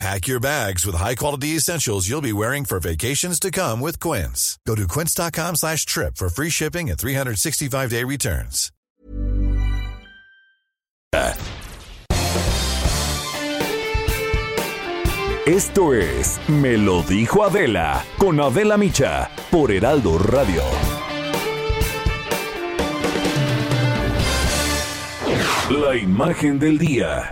Pack your bags with high-quality essentials you'll be wearing for vacations to come with Quince. Go to quince.com slash trip for free shipping and 365-day returns. Esto es Me lo dijo Adela con Adela Micha por Heraldo Radio. La imagen del día.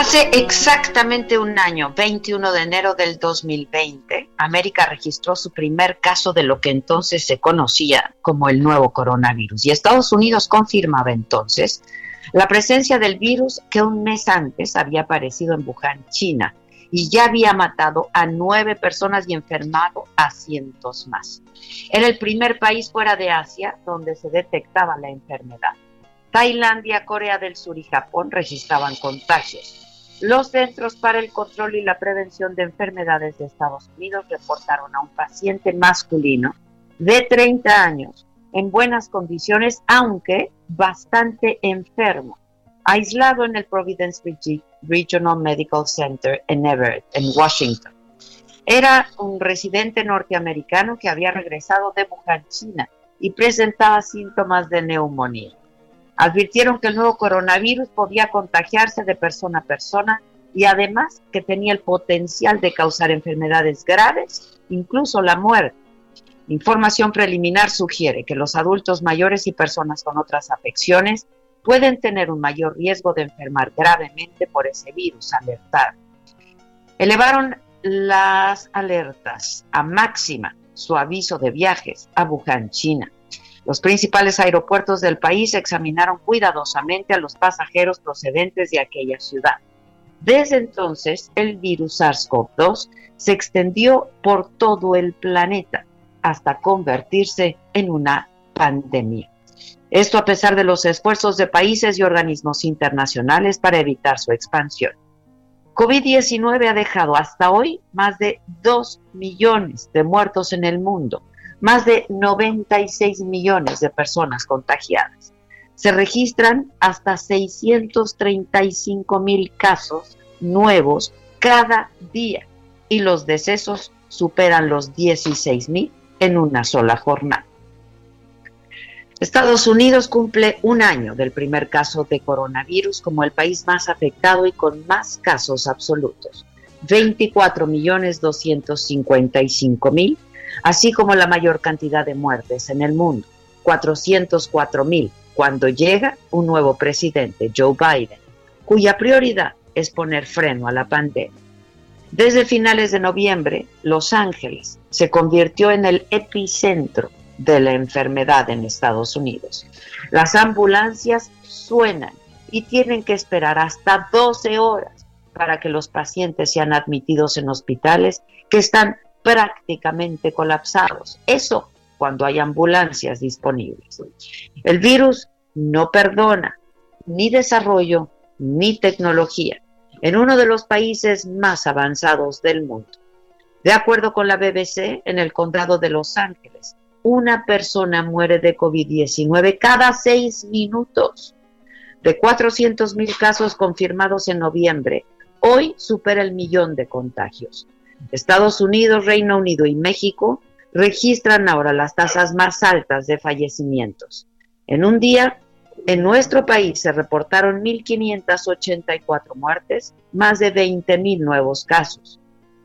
Hace exactamente un año, 21 de enero del 2020, América registró su primer caso de lo que entonces se conocía como el nuevo coronavirus. Y Estados Unidos confirmaba entonces la presencia del virus que un mes antes había aparecido en Wuhan, China, y ya había matado a nueve personas y enfermado a cientos más. Era el primer país fuera de Asia donde se detectaba la enfermedad. Tailandia, Corea del Sur y Japón registraban contagios. Los Centros para el Control y la Prevención de Enfermedades de Estados Unidos reportaron a un paciente masculino de 30 años en buenas condiciones, aunque bastante enfermo, aislado en el Providence Regional Medical Center en Everett, en Washington. Era un residente norteamericano que había regresado de Wuhan, China, y presentaba síntomas de neumonía. Advirtieron que el nuevo coronavirus podía contagiarse de persona a persona y además que tenía el potencial de causar enfermedades graves, incluso la muerte. Información preliminar sugiere que los adultos mayores y personas con otras afecciones pueden tener un mayor riesgo de enfermar gravemente por ese virus, alertar. Elevaron las alertas a máxima su aviso de viajes a Wuhan, China. Los principales aeropuertos del país examinaron cuidadosamente a los pasajeros procedentes de aquella ciudad. Desde entonces, el virus SARS-CoV-2 se extendió por todo el planeta hasta convertirse en una pandemia. Esto a pesar de los esfuerzos de países y organismos internacionales para evitar su expansión. COVID-19 ha dejado hasta hoy más de 2 millones de muertos en el mundo más de 96 millones de personas contagiadas. Se registran hasta 635 mil casos nuevos cada día y los decesos superan los 16 mil en una sola jornada. Estados Unidos cumple un año del primer caso de coronavirus como el país más afectado y con más casos absolutos. 24 millones 255 mil así como la mayor cantidad de muertes en el mundo, 404 mil, cuando llega un nuevo presidente, Joe Biden, cuya prioridad es poner freno a la pandemia. Desde finales de noviembre, Los Ángeles se convirtió en el epicentro de la enfermedad en Estados Unidos. Las ambulancias suenan y tienen que esperar hasta 12 horas para que los pacientes sean admitidos en hospitales que están prácticamente colapsados. Eso cuando hay ambulancias disponibles. El virus no perdona ni desarrollo ni tecnología en uno de los países más avanzados del mundo. De acuerdo con la BBC, en el condado de Los Ángeles, una persona muere de COVID-19 cada seis minutos. De 400 mil casos confirmados en noviembre, hoy supera el millón de contagios. Estados Unidos, Reino Unido y México registran ahora las tasas más altas de fallecimientos. En un día, en nuestro país se reportaron 1.584 muertes, más de 20.000 nuevos casos.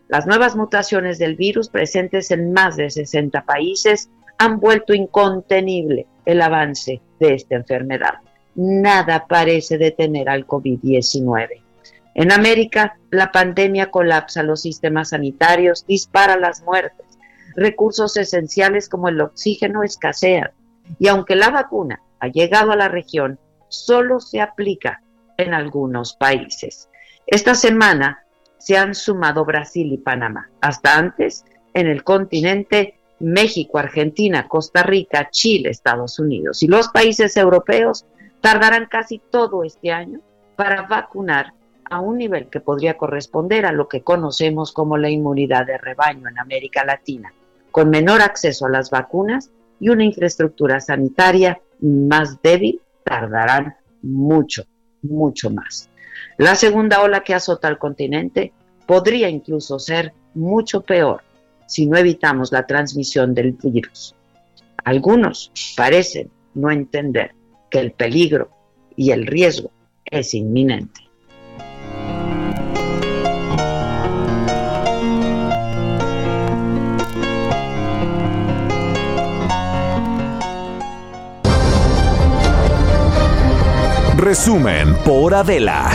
Las nuevas mutaciones del virus presentes en más de 60 países han vuelto incontenible el avance de esta enfermedad. Nada parece detener al COVID-19. En América, la pandemia colapsa los sistemas sanitarios, dispara las muertes recursos esenciales como el oxígeno escasean. Y aunque la vacuna ha llegado a la región, solo se aplica en algunos países. Esta semana se han sumado Brasil y Panamá. Hasta antes, en el continente, México, Argentina, Costa Rica, Chile, Estados Unidos. Y los países europeos tardarán casi todo este año para vacunar a un nivel que podría corresponder a lo que conocemos como la inmunidad de rebaño en América Latina, con menor acceso a las vacunas y una infraestructura sanitaria más débil, tardarán mucho, mucho más. La segunda ola que azota al continente podría incluso ser mucho peor si no evitamos la transmisión del virus. Algunos parecen no entender que el peligro y el riesgo es inminente. Resumen por Adela.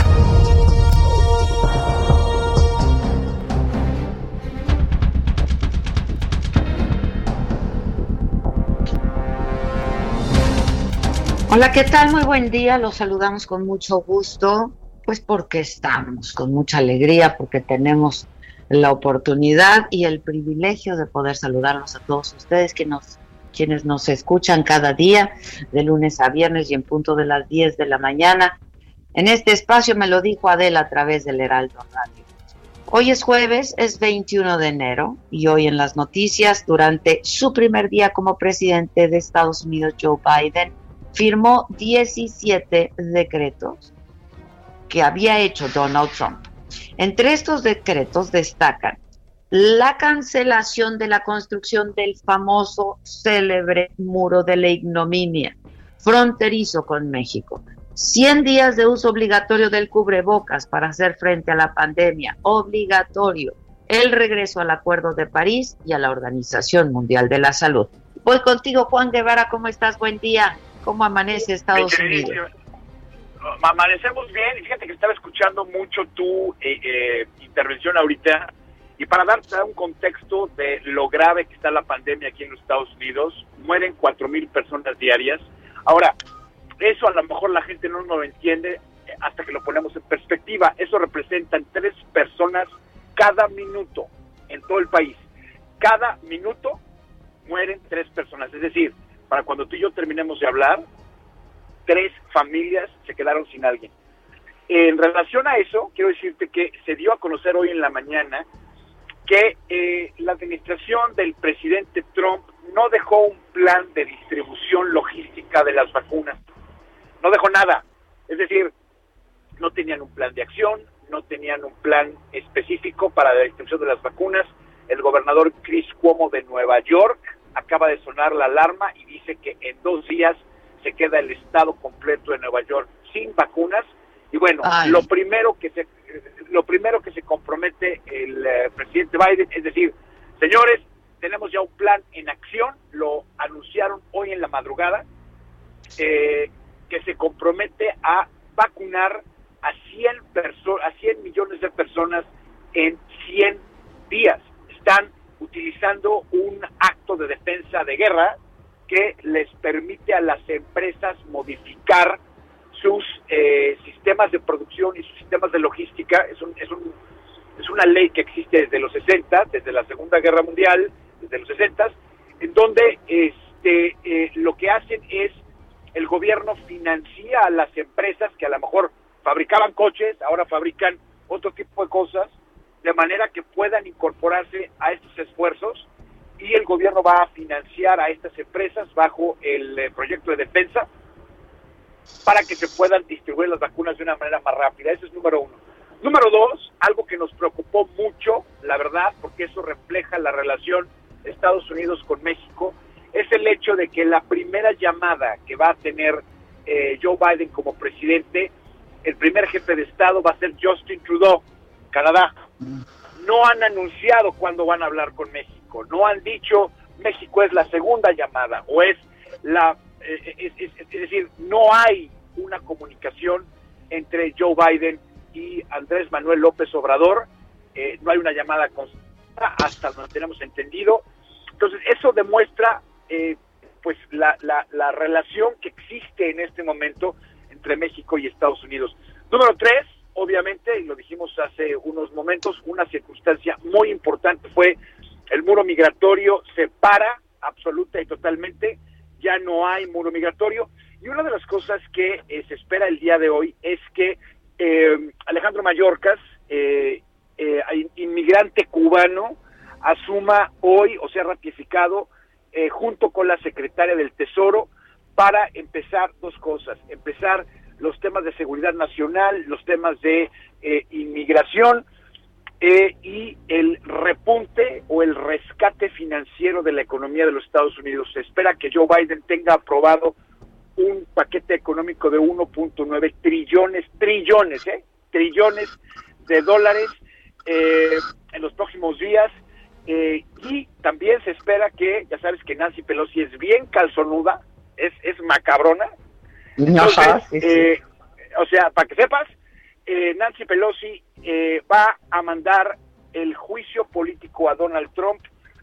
Hola, ¿qué tal? Muy buen día. Los saludamos con mucho gusto, pues porque estamos con mucha alegría, porque tenemos la oportunidad y el privilegio de poder saludarlos a todos ustedes que nos, quienes nos escuchan cada día, de lunes a viernes y en punto de las 10 de la mañana. En este espacio me lo dijo Adela a través del Heraldo Radio. Hoy es jueves, es 21 de enero y hoy en las noticias, durante su primer día como presidente de Estados Unidos, Joe Biden, firmó 17 decretos que había hecho Donald Trump. Entre estos decretos destacan la cancelación de la construcción del famoso célebre muro de la ignominia fronterizo con México. 100 días de uso obligatorio del cubrebocas para hacer frente a la pandemia, obligatorio. El regreso al Acuerdo de París y a la Organización Mundial de la Salud. Voy contigo, Juan Guevara, ¿cómo estás? Buen día. ¿Cómo amanece Estados Unidos? Amanecemos bien y fíjate que estaba escuchando mucho tu eh, eh, intervención ahorita y para darte un contexto de lo grave que está la pandemia aquí en los Estados Unidos, mueren cuatro mil personas diarias. Ahora, eso a lo mejor la gente no lo entiende eh, hasta que lo ponemos en perspectiva. Eso representan tres personas cada minuto en todo el país. Cada minuto mueren tres personas. Es decir, para cuando tú y yo terminemos de hablar, tres familias se quedaron sin alguien. En relación a eso, quiero decirte que se dio a conocer hoy en la mañana que eh, la administración del presidente Trump no dejó un plan de distribución logística de las vacunas. No dejó nada. Es decir, no tenían un plan de acción, no tenían un plan específico para la distribución de las vacunas. El gobernador Chris Cuomo de Nueva York acaba de sonar la alarma y dice que en dos días se queda el estado completo de Nueva York sin vacunas. Y bueno, lo primero que se lo primero que se compromete el eh, presidente Biden es decir, señores, tenemos ya un plan en acción, lo anunciaron hoy en la madrugada, eh, que se compromete a vacunar a 100, a 100 millones de personas en 100 días. Están utilizando un acto de defensa de guerra que les permite a las empresas modificar sus eh, sistemas de producción y sus sistemas de logística. Es, un, es, un, es una ley que existe desde los 60, desde la Segunda Guerra Mundial, desde los 60, en donde este, eh, lo que hacen es el gobierno financia a las empresas que a lo mejor fabricaban coches, ahora fabrican otro tipo de cosas, de manera que puedan incorporarse a estos esfuerzos y el gobierno va a financiar a estas empresas bajo el eh, proyecto de defensa para que se puedan distribuir las vacunas de una manera más rápida. Ese es número uno. Número dos, algo que nos preocupó mucho, la verdad, porque eso refleja la relación Estados Unidos con México, es el hecho de que la primera llamada que va a tener eh, Joe Biden como presidente, el primer jefe de Estado va a ser Justin Trudeau, Canadá no han anunciado cuándo van a hablar con México, no han dicho México es la segunda llamada o es la, eh, es, decir, no hay una comunicación entre Joe Biden y Andrés Manuel López Obrador, eh, no hay una llamada constante hasta donde tenemos entendido, demuestra eh, pues la, la, la relación que existe en este momento entre México y Estados Unidos. Número tres, obviamente, y lo dijimos hace unos momentos, una circunstancia muy importante fue el muro migratorio se para absoluta y totalmente, ya no hay muro migratorio. Y una de las cosas que eh, se espera el día de hoy es que eh, Alejandro Mayorkas, eh, inmigrante cubano, asuma hoy o sea ratificado junto con la secretaria del Tesoro para empezar dos cosas, empezar los temas de seguridad nacional, los temas de inmigración, eh, y el repunte o el rescate financiero de la economía de los Estados Unidos. Se espera que Joe Biden tenga aprobado un paquete económico de 1.9 trillones, trillones, ¿eh? Trillones de dólares eh, en los próximos días. Eh, y también se espera que, ya sabes que Nancy Pelosi es bien calzonuda, es, es macabrona. Entonces, o sea, para que sepas, eh, Nancy Pelosi eh, va a mandar el juicio político a Donald Trump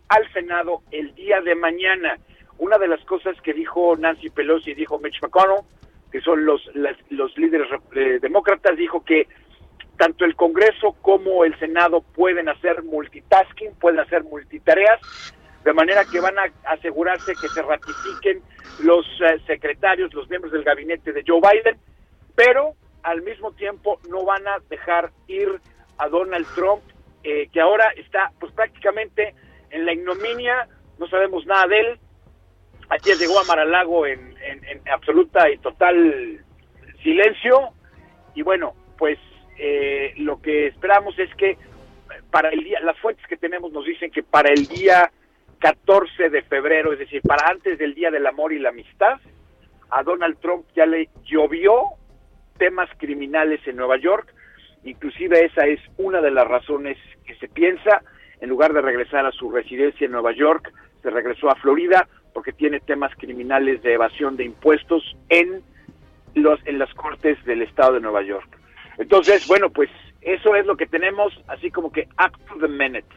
al Senado el día de mañana. Una de las cosas que dijo Nancy Pelosi, dijo Mitch McConnell, que son los, los líderes eh, demócratas, dijo que tanto el Congreso como el Senado pueden hacer multitasking, pueden hacer multitareas, de manera que van a asegurarse que se ratifiquen los secretarios, los miembros del gabinete de Joe Biden, pero al mismo tiempo no van a dejar ir a Donald Trump, eh, que ahora está pues prácticamente en la ignominia, no sabemos nada de él. Ayer llegó a Maralago en, en, absoluta y total silencio y bueno, pues eh, lo que esperamos es que para el día, las fuentes que tenemos nos dicen que para el día 14 de febrero, es decir, para antes del Día del Amor y la Amistad, a Donald Trump ya le llovió temas criminales en Nueva York. Inclusive esa es una de las razones que se piensa, en lugar de regresar a su residencia en Nueva York, se regresó a Florida porque tiene temas criminales de evasión de impuestos en los en las cortes del estado de Nueva York. Entonces, bueno, pues eso es lo que tenemos, así como que up to the minute.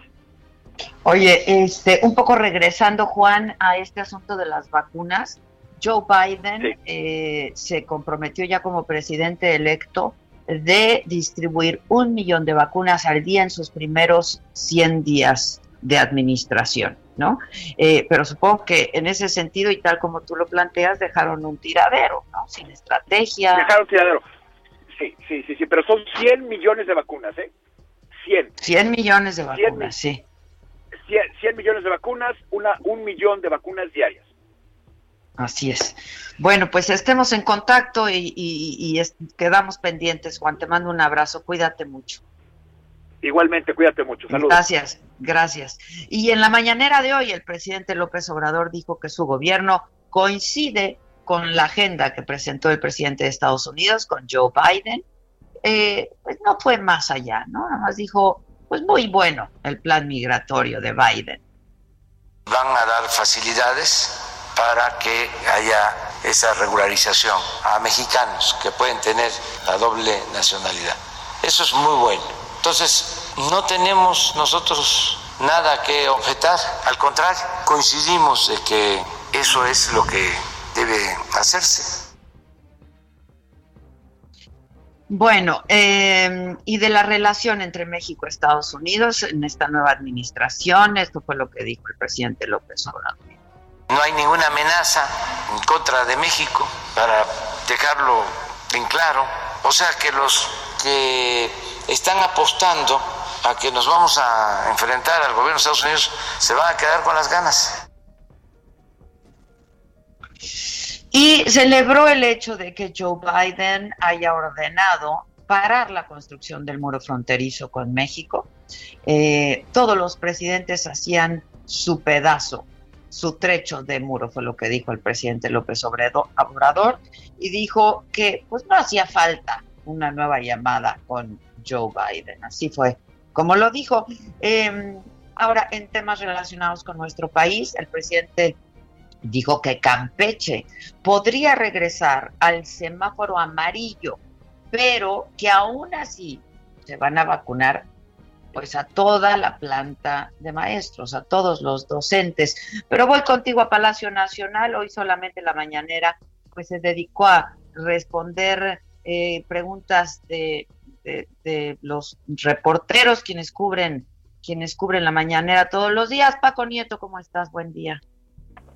Oye, este, un poco regresando, Juan, a este asunto de las vacunas. Joe Biden eh, se comprometió ya como presidente electo de distribuir un millón de vacunas al día en sus primeros 100 días de administración, ¿no? Eh, pero supongo que en ese sentido y tal como tú lo planteas, dejaron un tiradero, ¿no? Sin estrategia. Dejaron tiradero. Sí, sí, sí, sí, pero son 100 millones de vacunas, ¿eh? 100. 100 millones de vacunas, sí. 100, 100, millones de vacunas, una, un millón de vacunas diarias. Así es. Bueno, pues estemos en contacto y, quedamos pendientes, Juan. Te mando un abrazo. Cuídate mucho. Igualmente, cuídate mucho. Saludos. Gracias, gracias. Y en la mañanera de hoy, el presidente López Obrador dijo que su gobierno coincide con la agenda que presentó el presidente de Estados Unidos, con Joe Biden. Eh, pues no fue más allá, ¿no? Nada más dijo, pues muy bueno el plan migratorio de Biden. Van a dar facilidades para que haya esa regularización a mexicanos que pueden tener la doble nacionalidad. Eso es muy bueno. Entonces, no tenemos nosotros nada que objetar, al contrario, coincidimos de que eso es lo que debe hacerse. Bueno, eh, y de la relación entre México y Estados Unidos en esta nueva administración, esto fue lo que dijo el presidente López Obrador. No hay ninguna amenaza en contra de México, para dejarlo en claro. O sea que los que están apostando a que nos vamos a enfrentar al gobierno de Estados Unidos se van a quedar con las ganas. Y celebró el hecho de que Joe Biden haya ordenado parar la construcción del muro fronterizo con México. Eh, todos los presidentes hacían su pedazo su trecho de muro, fue lo que dijo el presidente López Obrador, y dijo que pues no hacía falta una nueva llamada con Joe Biden. Así fue como lo dijo. Em, ahora, en temas relacionados con nuestro país, el presidente dijo que Campeche podría regresar al semáforo amarillo, pero que aún así se van a vacunar pues a toda la planta de maestros, a todos los docentes. Pero voy contigo a Palacio Nacional, hoy solamente la mañanera pues se dedicó a responder eh, preguntas de, de, los reporteros quienes cubren quienes cubren la mañanera todos los días. Paco Nieto, ¿cómo estás? Buen día.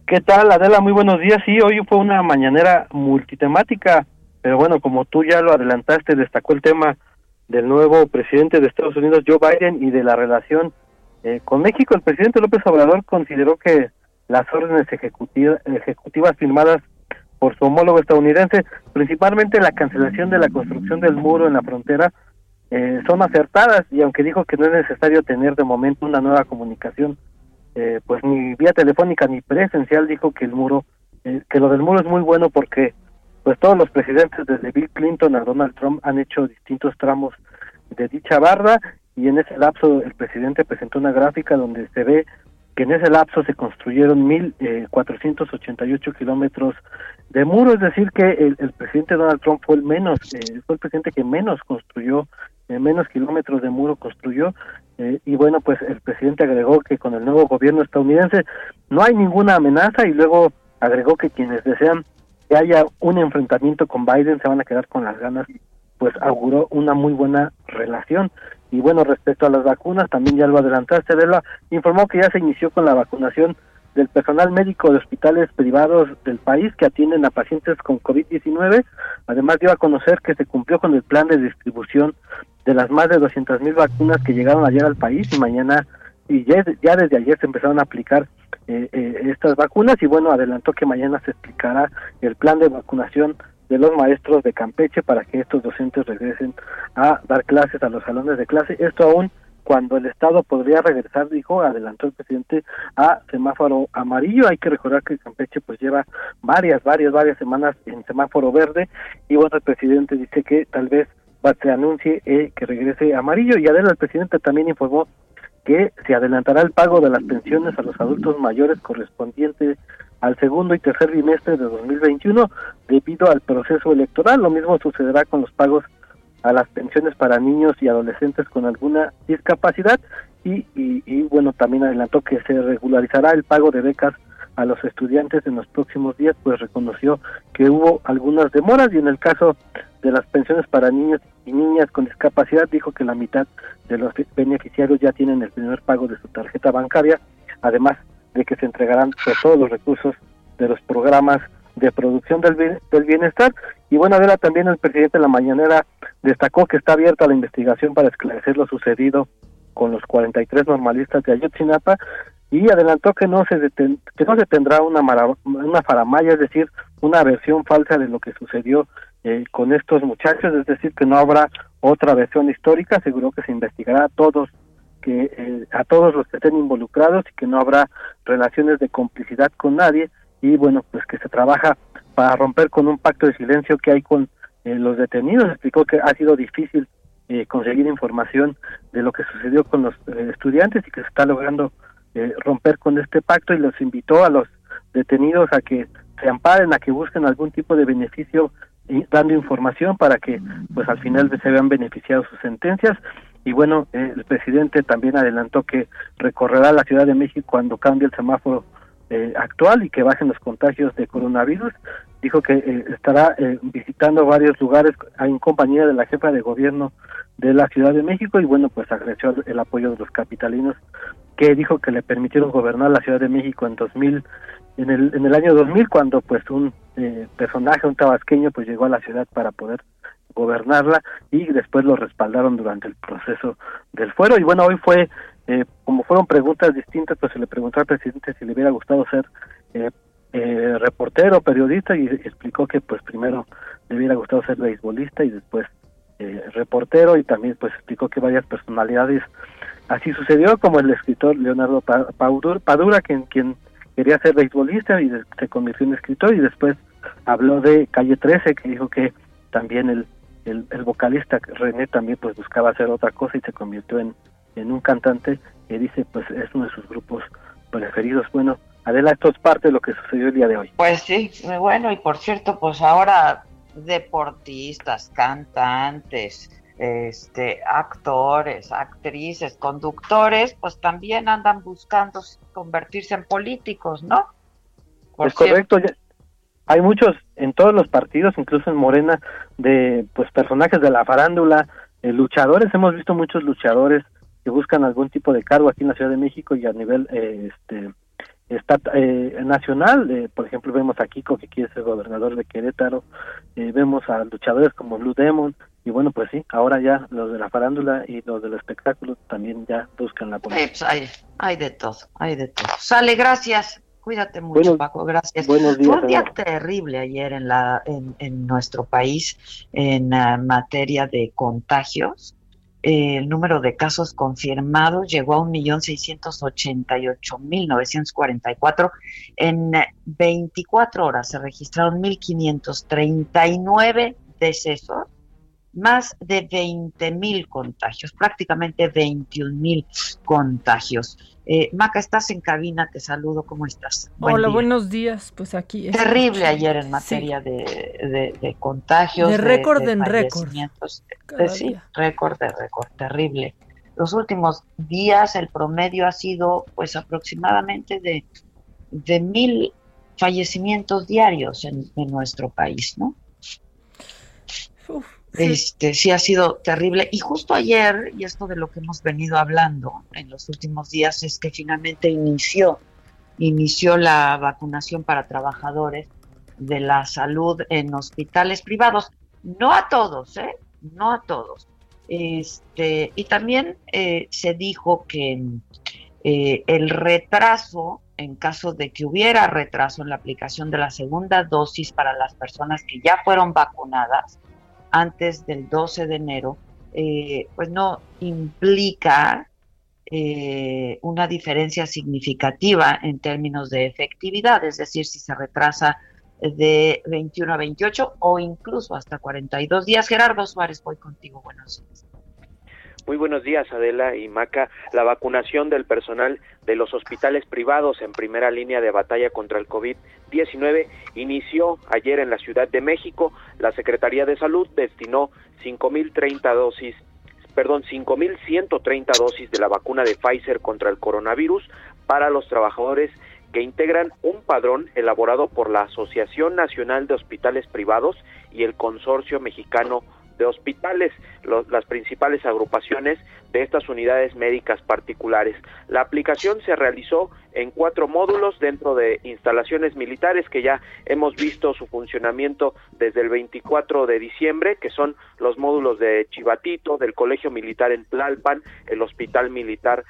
¿Qué tal, Adela? Muy buenos días. Sí, hoy fue una mañanera multitemática, pero bueno, como tú ya lo adelantaste, destacó el tema del nuevo presidente de Estados Unidos, Joe Biden, y de la relación eh, con México. El presidente López Obrador consideró que las órdenes ejecutivas, ejecutivas firmadas por su homólogo estadounidense, principalmente la cancelación de la construcción del muro en la frontera, eh, son acertadas y aunque dijo que no es necesario tener de momento una nueva comunicación, eh, pues ni vía telefónica ni presencial, dijo que el muro, que lo del muro es muy bueno porque pues todos los presidentes desde Bill Clinton a Donald Trump han hecho distintos tramos de dicha barra y en ese lapso el presidente presentó una gráfica donde se ve que en ese lapso se construyeron 1.488 eh, kilómetros de muro, es decir, que el, presidente Donald Trump fue el menos, eh, fue el presidente que menos construyó, eh, menos kilómetros de muro construyó, y bueno, pues el presidente agregó que con el nuevo gobierno estadounidense no hay ninguna amenaza y luego agregó que quienes desean que haya un enfrentamiento con Biden se van a quedar con las ganas, pues auguró una muy buena relación. Y bueno, respecto a las vacunas, también ya lo adelantaste, Adela, informó que ya se inició con la vacunación del personal médico de hospitales privados del país que atienden a pacientes con COVID-19. Además, dio a conocer que se cumplió con el plan de distribución de las más de 200 mil vacunas que llegaron ayer al país y mañana, y ya, ya desde ayer se empezaron a aplicar eh, eh, estas vacunas y bueno, adelantó que mañana se explicará el plan de vacunación de los maestros de Campeche para que estos docentes regresen a dar clases a los salones de clase. Esto aún cuando el Estado podría regresar, dijo, adelantó el presidente, a semáforo amarillo. Hay que recordar que Campeche pues lleva varias, varias, varias semanas en semáforo verde y bueno, el presidente dice que tal vez se anuncie eh, que regrese amarillo y además el presidente también informó que se adelantará el pago de las pensiones a los adultos mayores correspondientes al segundo y tercer bimestre de 2021 debido al proceso electoral. Lo mismo sucederá con los pagos a las pensiones para niños y adolescentes con alguna discapacidad y, y, bueno, también adelantó que se regularizará el pago de becas a los estudiantes en los próximos días, pues reconoció que hubo algunas demoras y en el caso de las pensiones para niños y niñas con discapacidad dijo que la mitad de los beneficiarios ya tienen el primer pago de su tarjeta bancaria, además de que se entregarán todos los recursos de los programas de producción del, bienestar. Y bueno, también el presidente de la mañanera destacó que está abierta la investigación para esclarecer lo sucedido con los 43 normalistas de Ayotzinapa y adelantó que no se que no se tendrá una una faramaya, es decir, una versión falsa de lo que sucedió eh, con estos muchachos, es decir, que no habrá otra versión histórica, aseguró que se investigará a todos que eh, a todos los que estén involucrados y que no habrá relaciones de complicidad con nadie. Y bueno, pues que se trabaja para romper con un pacto de silencio que hay con eh, los detenidos. Explicó que ha sido difícil conseguir información de lo que sucedió con los estudiantes y que se está logrando romper con este pacto y los invitó a los detenidos a que se amparen, a que busquen algún tipo de beneficio dando información para que pues al final se vean beneficiados sus sentencias. Y bueno el presidente también adelantó que recorrerá la Ciudad de México cuando cambie el semáforo eh, actual y que bajen los contagios de coronavirus dijo que eh, estará eh, visitando varios lugares en compañía de la jefa de gobierno de la Ciudad de México y bueno pues agradeció el apoyo de los capitalinos que dijo que le permitieron gobernar la Ciudad de México en 2000 en el en el año 2000 cuando pues un eh, personaje, un tabasqueño, pues llegó a la ciudad para poder gobernarla y después lo respaldaron durante el proceso del fuero. Y bueno, hoy fue, eh, como fueron preguntas distintas, pues se le preguntó al presidente si le hubiera gustado ser eh, eh, reportero, periodista, y explicó que pues primero le hubiera gustado ser beisbolista y después eh, reportero, y también pues explicó que varias personalidades así sucedió, como el escritor Leonardo Padura, quien, quien quería ser beisbolista y se convirtió en escritor y después habló de Calle 13 que dijo que también el, el, vocalista René también pues buscaba hacer otra cosa y se convirtió en, en un cantante que dice pues es uno de sus grupos preferidos. Bueno, Adela, esto es parte de lo que sucedió el día de hoy. Pues sí, bueno, y por cierto, pues ahora deportistas, cantantes, este, actores, actrices, conductores, pues también andan buscando convertirse en políticos, ¿no? es correcto. Hay muchos en todos los partidos, incluso en Morena, de pues personajes de la farándula, eh, luchadores. Hemos visto muchos luchadores que buscan algún tipo de cargo aquí en la Ciudad de México y a nivel eh, este está eh, nacional, eh, por ejemplo vemos a Kiko que quiere ser gobernador de Querétaro, eh, vemos a luchadores como Blue Demon y bueno pues sí, ahora ya los de la farándula y los del espectáculo también ya buscan la política. Pues hay, hay de todo, hay de todo. Sale, gracias. Cuídate mucho, Paco, gracias. Fue un día terrible ayer en, la, en, en nuestro país en materia de contagios el número de casos confirmados llegó a 1.688.944. En 24 horas se registraron 1.539 decesos más de 20 mil contagios, prácticamente 21 mil contagios. Eh, Maca, estás en cabina, te saludo, ¿cómo estás? Hola, buenos días, pues aquí. Terrible ayer en materia de, de, contagios. De récord en récord. sí, récord de récord, terrible. Los últimos días el promedio ha sido pues aproximadamente de, de mil fallecimientos diarios en, en nuestro país, ¿no? Uf, este, sí ha sido terrible. Y justo ayer, y esto de lo que hemos venido hablando en los últimos días, es que finalmente inició, inició la vacunación para trabajadores de la salud en hospitales privados. No a todos, ¿eh? No a todos. Este, y también eh, se dijo que eh, el retraso, en caso de que hubiera retraso en la aplicación de la segunda dosis para las personas que ya fueron vacunadas, antes del 12 de enero, eh, pues no implica eh, una diferencia significativa en términos de efectividad, es decir, si se retrasa de 21 a 28 o incluso hasta 42 días. Gerardo Suárez, voy contigo. Buenos días. Muy buenos días, Adela y Maca. La vacunación del personal de los hospitales privados en primera línea de batalla contra el COVID-19 inició ayer en la Ciudad de México. La Secretaría de Salud destinó 5.030 dosis perdón, 5.130 dosis de la vacuna de Pfizer contra el coronavirus para los trabajadores que integran un padrón elaborado por la Asociación Nacional de Hospitales Privados y el Consorcio Mexicano de hospitales, las principales agrupaciones de estas unidades médicas particulares. La aplicación se realizó en cuatro módulos dentro de instalaciones militares que ya hemos visto su funcionamiento desde el 24 de diciembre, que son los módulos de Chivatito, del Colegio Militar en Tlalpan, el Hospital Militar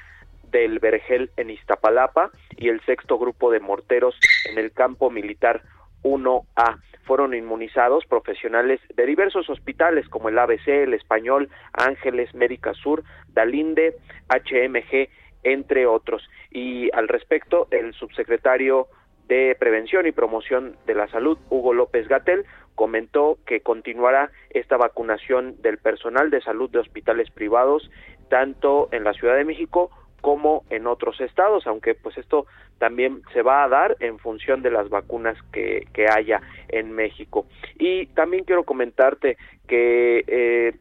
del Vergel en Iztapalapa y el sexto grupo de morteros en el campo militar 1A. Fueron inmunizados profesionales de diversos hospitales como el ABC, el Español, Ángeles, Médica Sur, Dalinde, HMG, entre otros. Y al respecto, el subsecretario de Prevención y Promoción de la Salud, Hugo López Gatel, comentó que continuará esta vacunación del personal de salud de hospitales privados, tanto en la Ciudad de México como en otros estados, aunque pues esto también se va a dar en función de las vacunas que, haya en México. Y también quiero comentarte que, eh,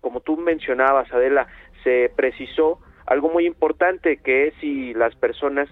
como tú mencionabas, Adela, se precisó algo muy importante que es si las personas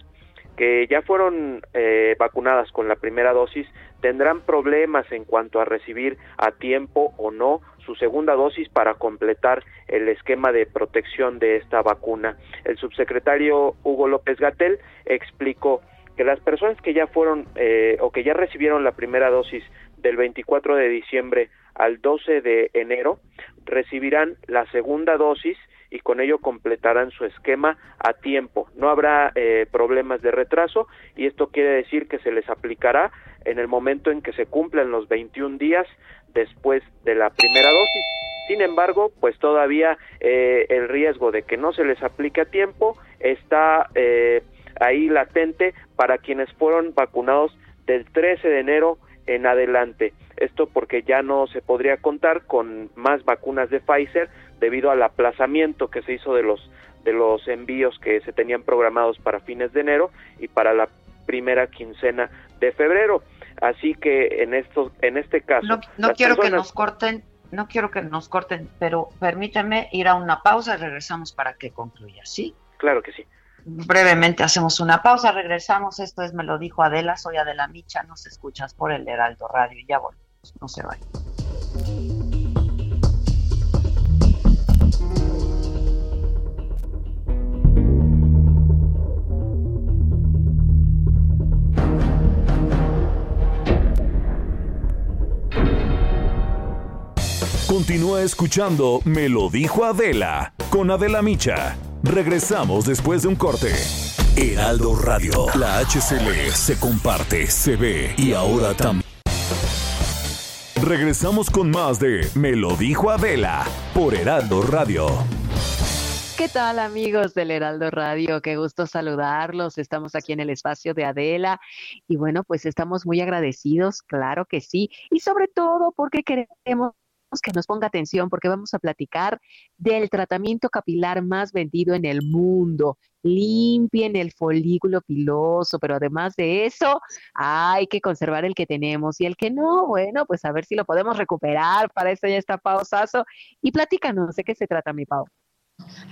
que ya fueron eh, vacunadas con la primera dosis tendrán problemas en cuanto a recibir a tiempo o no su segunda dosis para completar el esquema de protección de esta vacuna. El subsecretario Hugo López Gatel explicó que las personas que ya fueron eh, o que ya recibieron la primera dosis del 24 de diciembre al 12 de enero recibirán la segunda dosis y con ello completarán su esquema a tiempo. No habrá eh, problemas de retraso y esto quiere decir que se les aplicará en el momento en que se cumplan los 21 días después de la primera dosis. Sin embargo, pues todavía eh, el riesgo de que no se les aplique a tiempo está eh, ahí latente para quienes fueron vacunados del 13 de enero en adelante. Esto porque ya no se podría contar con más vacunas de Pfizer debido al aplazamiento que se hizo de los de los envíos que se tenían programados para fines de enero y para la primera quincena de febrero. Así que en esto, en este caso, no, quiero que nos corten, no quiero que nos corten, pero permíteme ir a una pausa y regresamos para que concluya, ¿sí? Claro que sí. Brevemente hacemos una pausa, regresamos. Esto es Me lo dijo Adela, soy Adela Micha, nos escuchas por el Heraldo Radio y ya volvemos, no se vayan. Continúa escuchando Me lo dijo Adela con Adela Micha. Regresamos después de un corte. Heraldo Radio, la HCL se comparte, se ve y ahora también. Regresamos con más de Me lo dijo Adela por Heraldo Radio. ¿Qué tal amigos del Heraldo Radio? Qué gusto saludarlos. Estamos aquí en el espacio de Adela y bueno, pues estamos muy agradecidos, claro que sí, y sobre todo porque queremos que nos ponga atención porque vamos a platicar del tratamiento capilar más vendido en el mundo. Limpien el folículo piloso, pero además de eso, hay que conservar el que tenemos y el que no, bueno, pues a ver si lo podemos recuperar. Para eso ya está Pausazo. Y platícanos de qué se trata, mi Pau.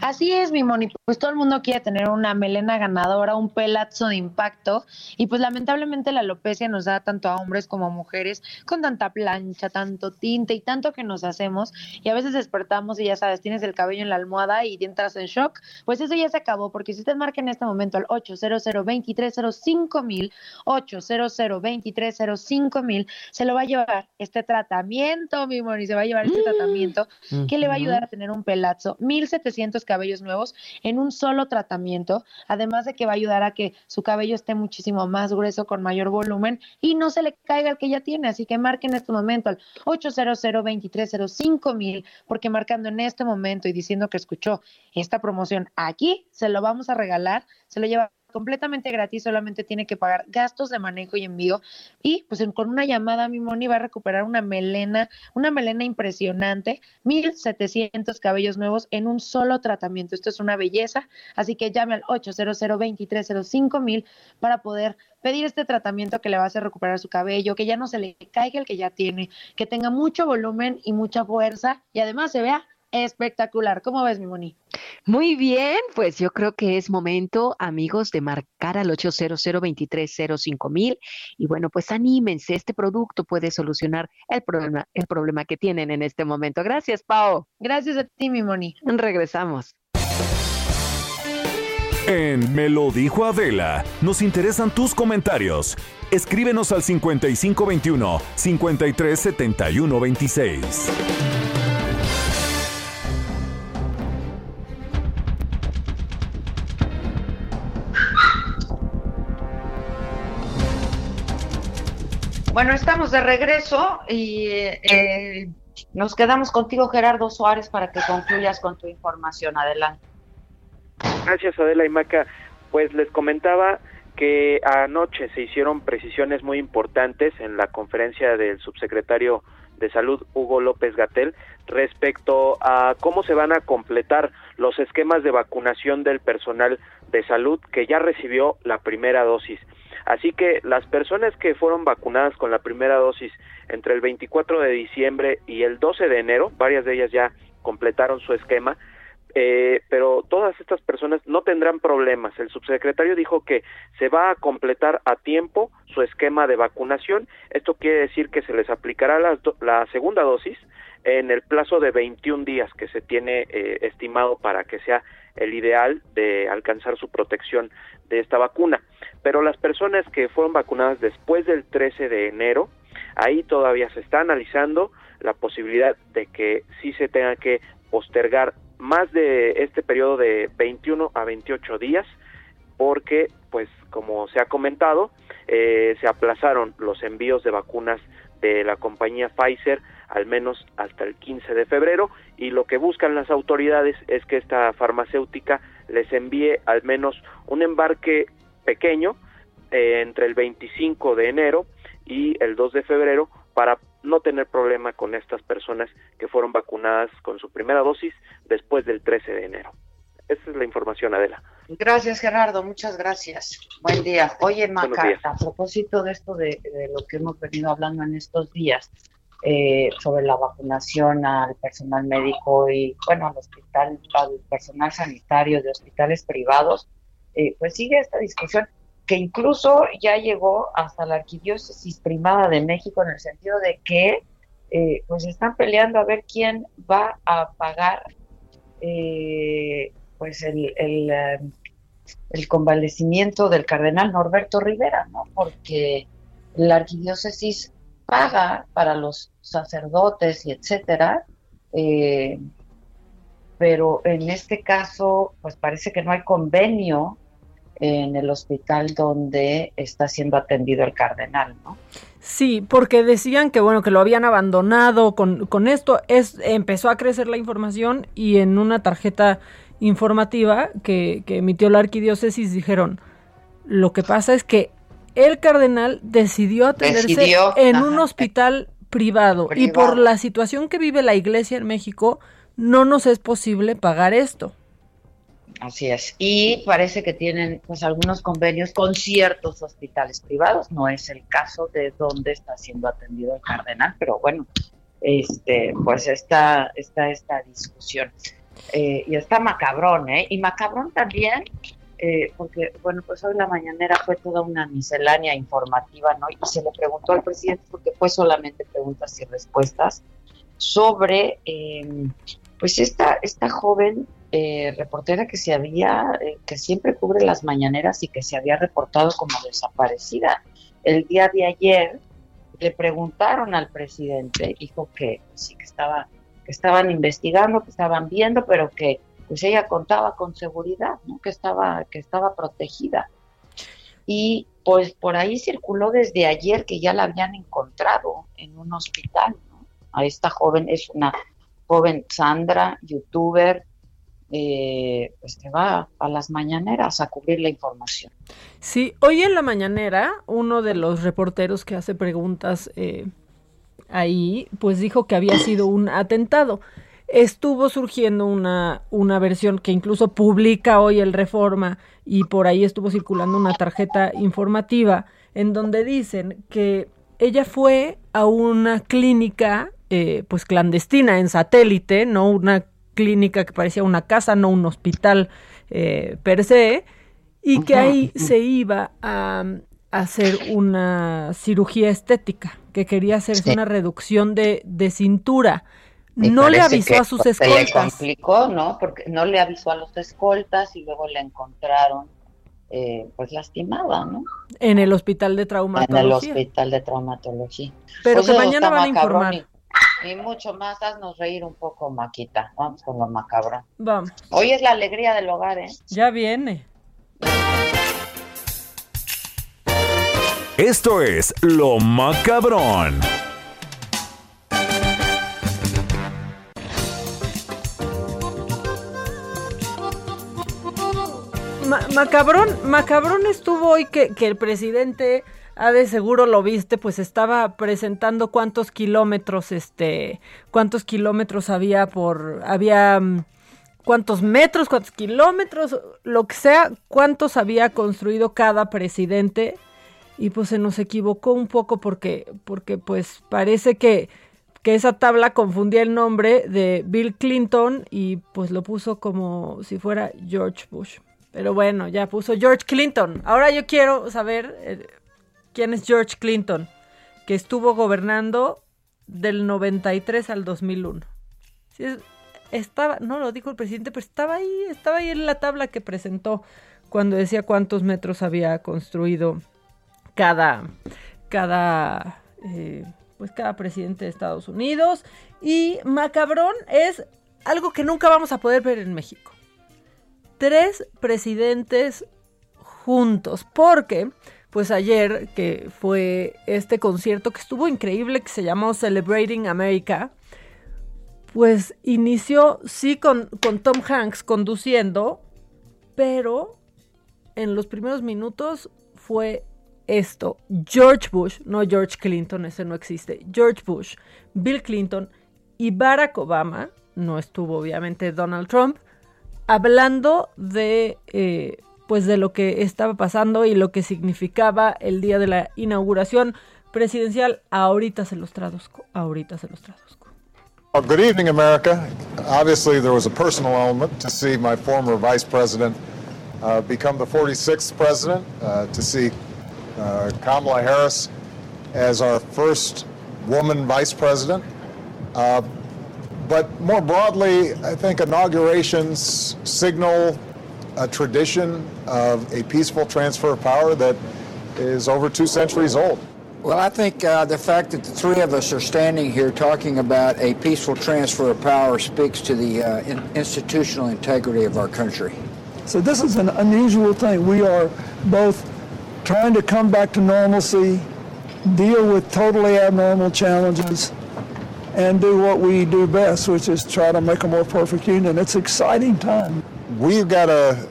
Así es, mi Moni. Pues todo el mundo quiere tener una melena ganadora, un pelazo de impacto. Y pues lamentablemente la alopecia nos da tanto a hombres como a mujeres con tanta plancha, tanto tinte y tanto que nos hacemos. Y a veces despertamos y ya sabes, tienes el cabello en la almohada y entras en shock. Pues eso ya se acabó, porque si usted marca en este momento al 800 230 mil, 800 230 mil, se lo va a llevar este tratamiento, mi Moni. Se va a llevar este mm. tratamiento que le va a ayudar a tener un pelazo. 1700 cabellos nuevos en un solo tratamiento, además de que va a ayudar a que su cabello esté muchísimo más grueso, con mayor volumen y no se le caiga el que ya tiene. Así que marquen en este momento al 800 230 mil, porque marcando en este momento y diciendo que escuchó esta promoción aquí, se lo vamos a regalar, se lo lleva completamente gratis, solamente tiene que pagar gastos de manejo y envío y pues con una llamada mi Moni va a recuperar una melena, una melena impresionante, 1700 cabellos nuevos en un solo tratamiento. Esto es una belleza, así que llame al 800 2305 mil para poder pedir este tratamiento que le va a hacer recuperar su cabello, que ya no se le caiga el que ya tiene, que tenga mucho volumen y mucha fuerza y además se vea espectacular. ¿Cómo ves, mi Moni? Muy bien, pues yo creo que es momento, amigos, de marcar al 800 mil y bueno, pues anímense, este producto puede solucionar el problema, el problema que tienen en este momento. Gracias, Pao. Gracias a ti, mi Moni. Regresamos. En Me lo dijo Adela, nos interesan tus comentarios. Escríbenos al 5521 537126. Bueno, estamos de regreso y eh, nos quedamos contigo, Gerardo Suárez, para que concluyas con tu información. Adelante. Gracias, Adela y Maca. Pues les comentaba que anoche se hicieron precisiones muy importantes en la conferencia del subsecretario de Salud, Hugo López Gatel, respecto a cómo se van a completar los esquemas de vacunación del personal de salud que ya recibió la primera dosis. Así que las personas que fueron vacunadas con la primera dosis entre el 24 de diciembre y el 12 de enero, varias de ellas ya completaron su esquema, eh, pero todas estas personas no tendrán problemas. El subsecretario dijo que se va a completar a tiempo su esquema de vacunación. Esto quiere decir que se les aplicará la, segunda dosis en el plazo de 21 días que se tiene eh, estimado para que sea el ideal de alcanzar su protección de esta vacuna. Pero las personas que fueron vacunadas después del 13 de enero, ahí todavía se está analizando la posibilidad de que sí se tenga que postergar más de este periodo de 21 a 28 días, porque, pues, como se ha comentado, eh, se aplazaron los envíos de vacunas de la compañía Pfizer al menos hasta el 15 de febrero y lo que buscan las autoridades es que esta farmacéutica les envíe al menos un embarque pequeño eh, entre el 25 de enero y el 2 de febrero para no tener problema con estas personas que fueron vacunadas con su primera dosis después del 13 de enero. Esa es la información, Adela. Gracias, Gerardo. Muchas gracias. Buen día. Oye, Maca, a propósito de esto de, de, lo que hemos venido hablando en estos días, eh, sobre la vacunación al personal médico y, bueno, al hospital, al personal sanitario de hospitales privados, eh, pues sigue esta discusión que incluso ya llegó hasta la arquidiócesis primada de México en el sentido de que eh, pues están peleando a ver quién va a pagar eh, pues el, el, el, convalecimiento del cardenal Norberto Rivera, ¿no? Porque la arquidiócesis paga para los sacerdotes y etcétera, eh, pero en este caso, pues parece que no hay convenio en el hospital donde está siendo atendido el cardenal, ¿no? Sí, porque decían que bueno, que lo habían abandonado con, con esto, es, empezó a crecer la información y en una tarjeta informativa que, que emitió la arquidiócesis dijeron, lo que pasa es que el cardenal decidió atenderse en un hospital privado, privado, y por la situación que vive la iglesia en México, no nos es posible pagar esto. Así es. Y parece que tienen pues algunos convenios con ciertos hospitales privados. No es el caso de dónde está siendo atendido el cardenal, pero bueno, este, pues está, está esta discusión. Eh, y está macabrón, ¿eh? Y macabrón también, eh, porque, bueno, pues hoy la mañanera fue toda una miscelánea informativa, ¿no? Y se le preguntó al presidente, porque fue solamente preguntas y respuestas, sobre, eh, pues, esta, esta joven reportera que se había, que siempre cubre las mañaneras y que se había reportado como desaparecida. El día de ayer le preguntaron al presidente, dijo que sí que estaba, estaban investigando, que estaban viendo, pero que pues ella contaba con seguridad, ¿no? que estaba, que estaba protegida. Y pues por ahí circuló desde ayer que ya la habían encontrado en un hospital. ¿no? A esta joven es una joven Sandra, youtuber, eh, pues que va a las mañaneras a cubrir la información. Sí, hoy en la mañanera uno de los reporteros que hace preguntas eh, ahí, pues dijo que había sido un atentado. Estuvo surgiendo una, una versión que incluso publica hoy el Reforma y por ahí estuvo circulando una tarjeta informativa en donde dicen que ella fue a una clínica eh, pues clandestina en satélite, no una clínica que parecía una casa, no un hospital eh, per se, y que ahí se iba a, hacer una cirugía estética, que quería hacerse una reducción de, de cintura. no le avisó a sus escoltas. Le complicó, ¿no? Porque no le avisó a los escoltas y luego la encontraron eh, pues lastimada, ¿no? En el hospital de traumatología. En el hospital de traumatología. Pero pues que mañana van a informar. Y mucho más, haznos reír un poco, Maquita. Vamos con lo macabro. Vamos. Hoy es la alegría del hogar, ¿eh? Ya viene. Esto es Lo Macabrón. Ma macabrón, macabrón estuvo hoy que, que el presidente Ah, de seguro lo viste, pues estaba presentando cuántos kilómetros, este, cuántos kilómetros había por, había, mm, cuántos metros, cuántos kilómetros, lo que sea, cuántos había construido cada presidente y pues se nos equivocó un poco porque, porque pues parece que, que esa tabla confundía el nombre de Bill Clinton y pues lo puso como si fuera George Bush. Pero bueno, ya puso George Clinton. Ahora yo quiero saber eh, quién es George Clinton, que estuvo gobernando del 93 al 2001. Sí, estaba, no lo dijo el presidente, pero estaba ahí, estaba ahí en la tabla que presentó cuando decía cuántos metros había construido cada, cada, eh, pues cada presidente de Estados Unidos. Y macabrón es algo que nunca vamos a poder ver en México. Tres presidentes juntos, porque pues ayer, que fue este concierto que estuvo increíble, que se llamó Celebrating America, pues inició, sí, con, con Tom Hanks conduciendo, pero en los primeros minutos fue esto. George Bush, no George Clinton, ese no existe. George Bush, Bill Clinton y Barack Obama, no estuvo obviamente Donald Trump, hablando de pues de lo que estaba pasando y lo que significaba el día de la inauguración presidencial. Ahorita se los traduzco, ahorita se los traduzco. Well, good evening, America. Obviously, there was a personal element to see my former vice president uh, become the 46th president, uh, to see uh, Kamala Harris as our first woman vice president. Uh, but more broadly, I think inaugurations signal a tradition of a peaceful transfer of power that is over two centuries old. Well, I think uh, the fact that the three of us are standing here talking about a peaceful transfer of power speaks to the uh, in- institutional integrity of our country. So this is an unusual thing. We are both trying to come back to normalcy, deal with totally abnormal challenges, and do what we do best, which is try to make a more perfect union. It's exciting time. We've got to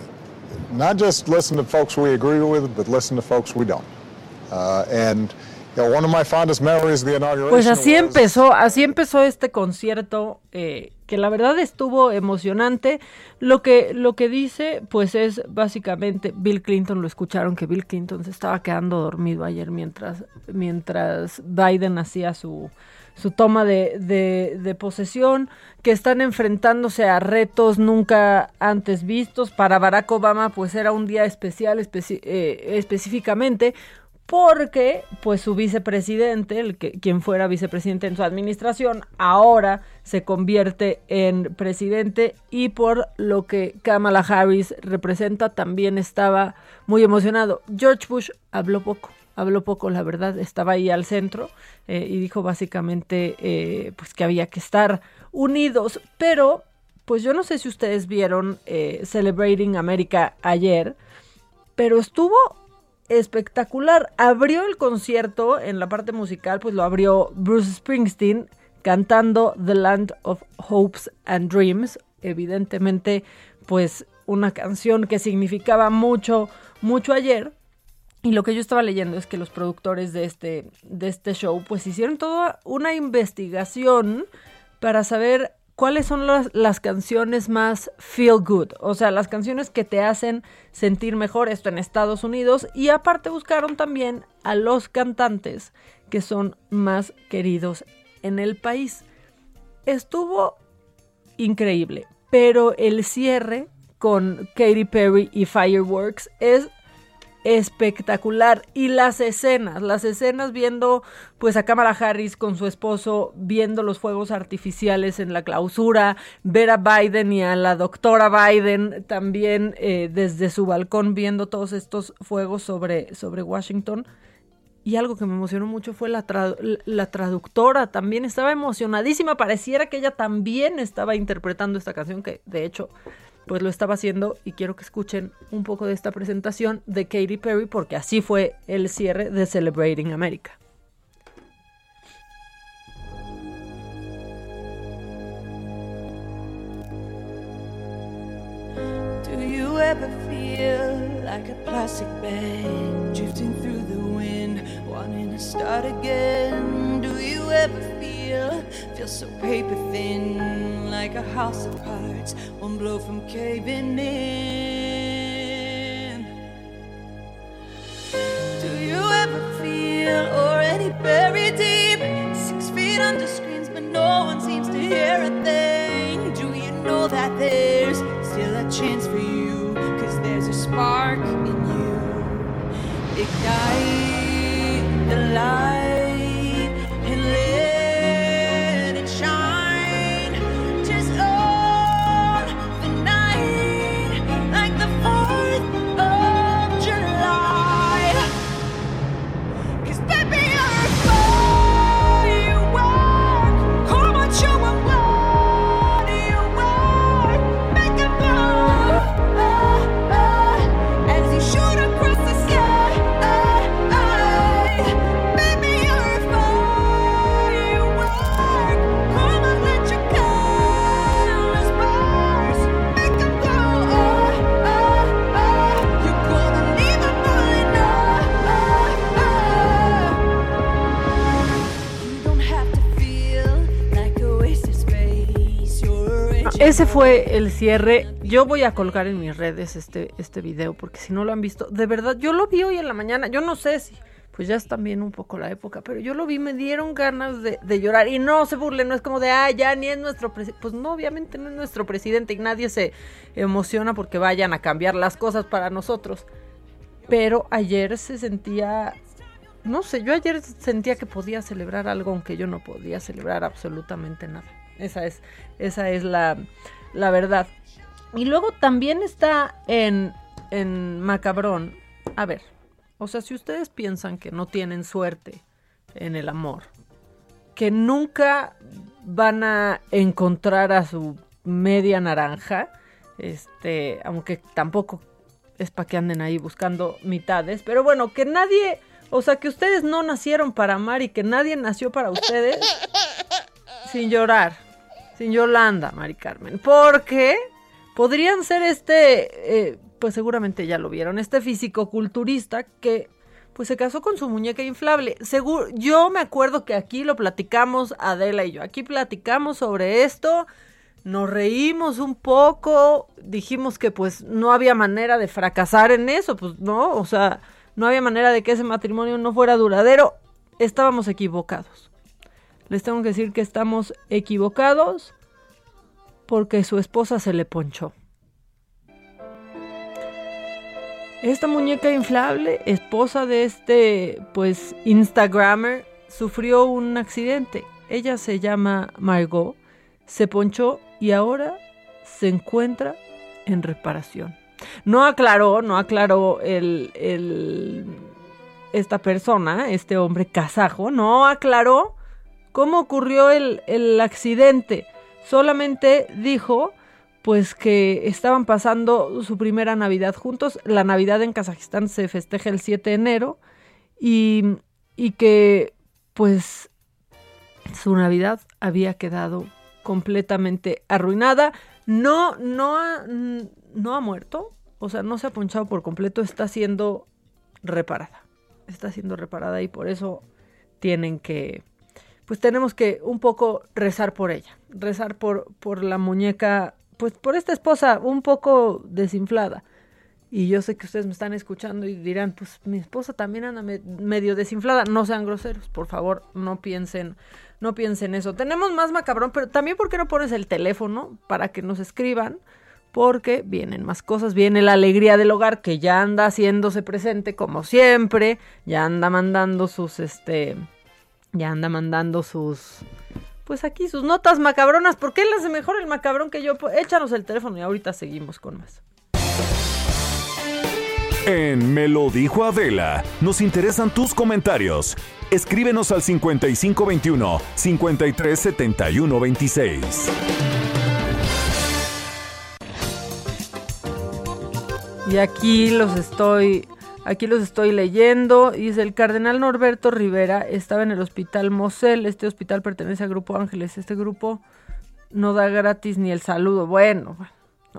not just listen to folks we agree with, but listen to folks we don't. Uh, and one of my fondest memories of the inauguration Pues así was- empezó, así empezó este concierto, eh, que la verdad estuvo emocionante. Lo que, lo que dice, pues es básicamente, Bill Clinton, lo escucharon que Bill Clinton se estaba quedando dormido ayer mientras, mientras Biden hacía su, su toma de, de, posesión, que están enfrentándose a retos nunca antes vistos. Para Barack Obama, pues era un día especial especi- eh, específicamente porque pues su vicepresidente, el que, quien fuera vicepresidente en su administración, ahora se convierte en presidente y por lo que Kamala Harris representa también estaba muy emocionado. George Bush habló poco, habló poco, la verdad, estaba ahí al centro eh, y dijo básicamente eh, pues que había que estar unidos, pero pues yo no sé si ustedes vieron eh, Celebrating America ayer, pero estuvo espectacular. Abrió el concierto en la parte musical, pues lo abrió Bruce Springsteen cantando The Land of Hopes and Dreams. Evidentemente, pues una canción que significaba mucho, mucho ayer. Y lo que yo estaba leyendo es que los productores de este, de este show, pues hicieron toda una investigación para saber cuáles son las, las canciones más feel good, o sea, las canciones que te hacen sentir mejor, esto en Estados Unidos, y aparte buscaron también a los cantantes que son más queridos en el país. Estuvo increíble, pero el cierre con Katy Perry y Fireworks es espectacular y las escenas, las escenas viendo pues a Kamala Harris con su esposo viendo los fuegos artificiales en la clausura, ver a Biden y a la doctora Biden también eh, desde su balcón viendo todos estos fuegos sobre, sobre Washington. Y algo que me emocionó mucho fue la, la traductora, también estaba emocionadísima, pareciera que ella también estaba interpretando esta canción, que de hecho pues lo estaba haciendo y quiero que escuchen un poco de esta presentación de Katy Perry porque así fue el cierre de Celebrating America. Do you ever feel like a plastic bag drifting through the wind, wanting to start again? Do you ever feel feel so paper thin, like a house of cards, one blow from caving in? Do you ever feel already buried deep, six feet under screens, but no one seems to hear a thing? Do you know that there's still a chance for you? Cause there's a spark in you. Ignite the light Ese fue el cierre. Yo voy a colgar en mis redes este, este video porque si no lo han visto, de verdad, yo lo vi hoy en la mañana. Yo no sé si, pues ya es también un poco la época, pero yo lo vi, me dieron ganas de, de llorar y no se burlen, no es como de, ah, ya ni es nuestro presidente, pues no, obviamente no es nuestro presidente y nadie se emociona porque vayan a cambiar las cosas para nosotros, pero ayer se sentía, no sé, yo ayer sentía que podía celebrar algo aunque yo no podía celebrar absolutamente nada, esa es, esa es la, la verdad. Y luego también está en, en Macabrón, a ver, o sea, si ustedes piensan que no tienen suerte en el amor, que nunca van a encontrar a su media naranja, este, aunque tampoco es para que anden ahí buscando mitades, pero bueno, que nadie, o sea, que ustedes no nacieron para amar y que nadie nació para ustedes, sin llorar, sin Yolanda, Mari Carmen, porque podrían ser este eh, pues seguramente ya lo vieron, este físico-culturista que pues se casó con su muñeca inflable. Seguro, yo me acuerdo que aquí lo platicamos Adela y yo, aquí platicamos sobre esto, nos reímos un poco, dijimos que pues no había manera de fracasar en eso, pues no, o sea, no había manera de que ese matrimonio no fuera duradero, estábamos equivocados. Les tengo que decir que estamos equivocados porque su esposa se le ponchó. Esta muñeca inflable, esposa de este, pues, Instagrammer, sufrió un accidente. Ella se llama Margot, se ponchó y ahora se encuentra en reparación. No aclaró, no aclaró el, el, esta persona, este hombre kazajo, no aclaró cómo ocurrió el, el accidente. Solamente dijo pues que estaban pasando su primera Navidad juntos. La Navidad en Kazajistán se festeja el 7 de enero y, y que pues su Navidad había quedado completamente arruinada. No, no ha, no ha muerto, o sea, no se ha ponchado por completo, está siendo reparada. Está siendo reparada y por eso tienen que, pues tenemos que un poco rezar por ella, rezar por, por la muñeca pues por esta esposa un poco desinflada. Y yo sé que ustedes me están escuchando y dirán, pues mi esposa también anda medio desinflada. No sean groseros, por favor, no piensen, no piensen eso. Tenemos más macabrón, pero también por qué no pones el teléfono para que nos escriban, porque vienen más cosas, viene la alegría del hogar que ya anda haciéndose presente como siempre, ya anda mandando sus, este, ya anda mandando sus, pues aquí sus notas macabronas. ¿Por qué él hace mejor el macabrón que yo? Pues, échanos el teléfono y ahorita seguimos con más. En Me lo dijo Adela, nos interesan tus comentarios. Escríbenos al 5521 537126. Y aquí los estoy Aquí los estoy leyendo. Dice, el cardenal Norberto Rivera estaba en el hospital Mosel. Este hospital pertenece al Grupo Ángeles. Este grupo no da gratis ni el saludo. Bueno,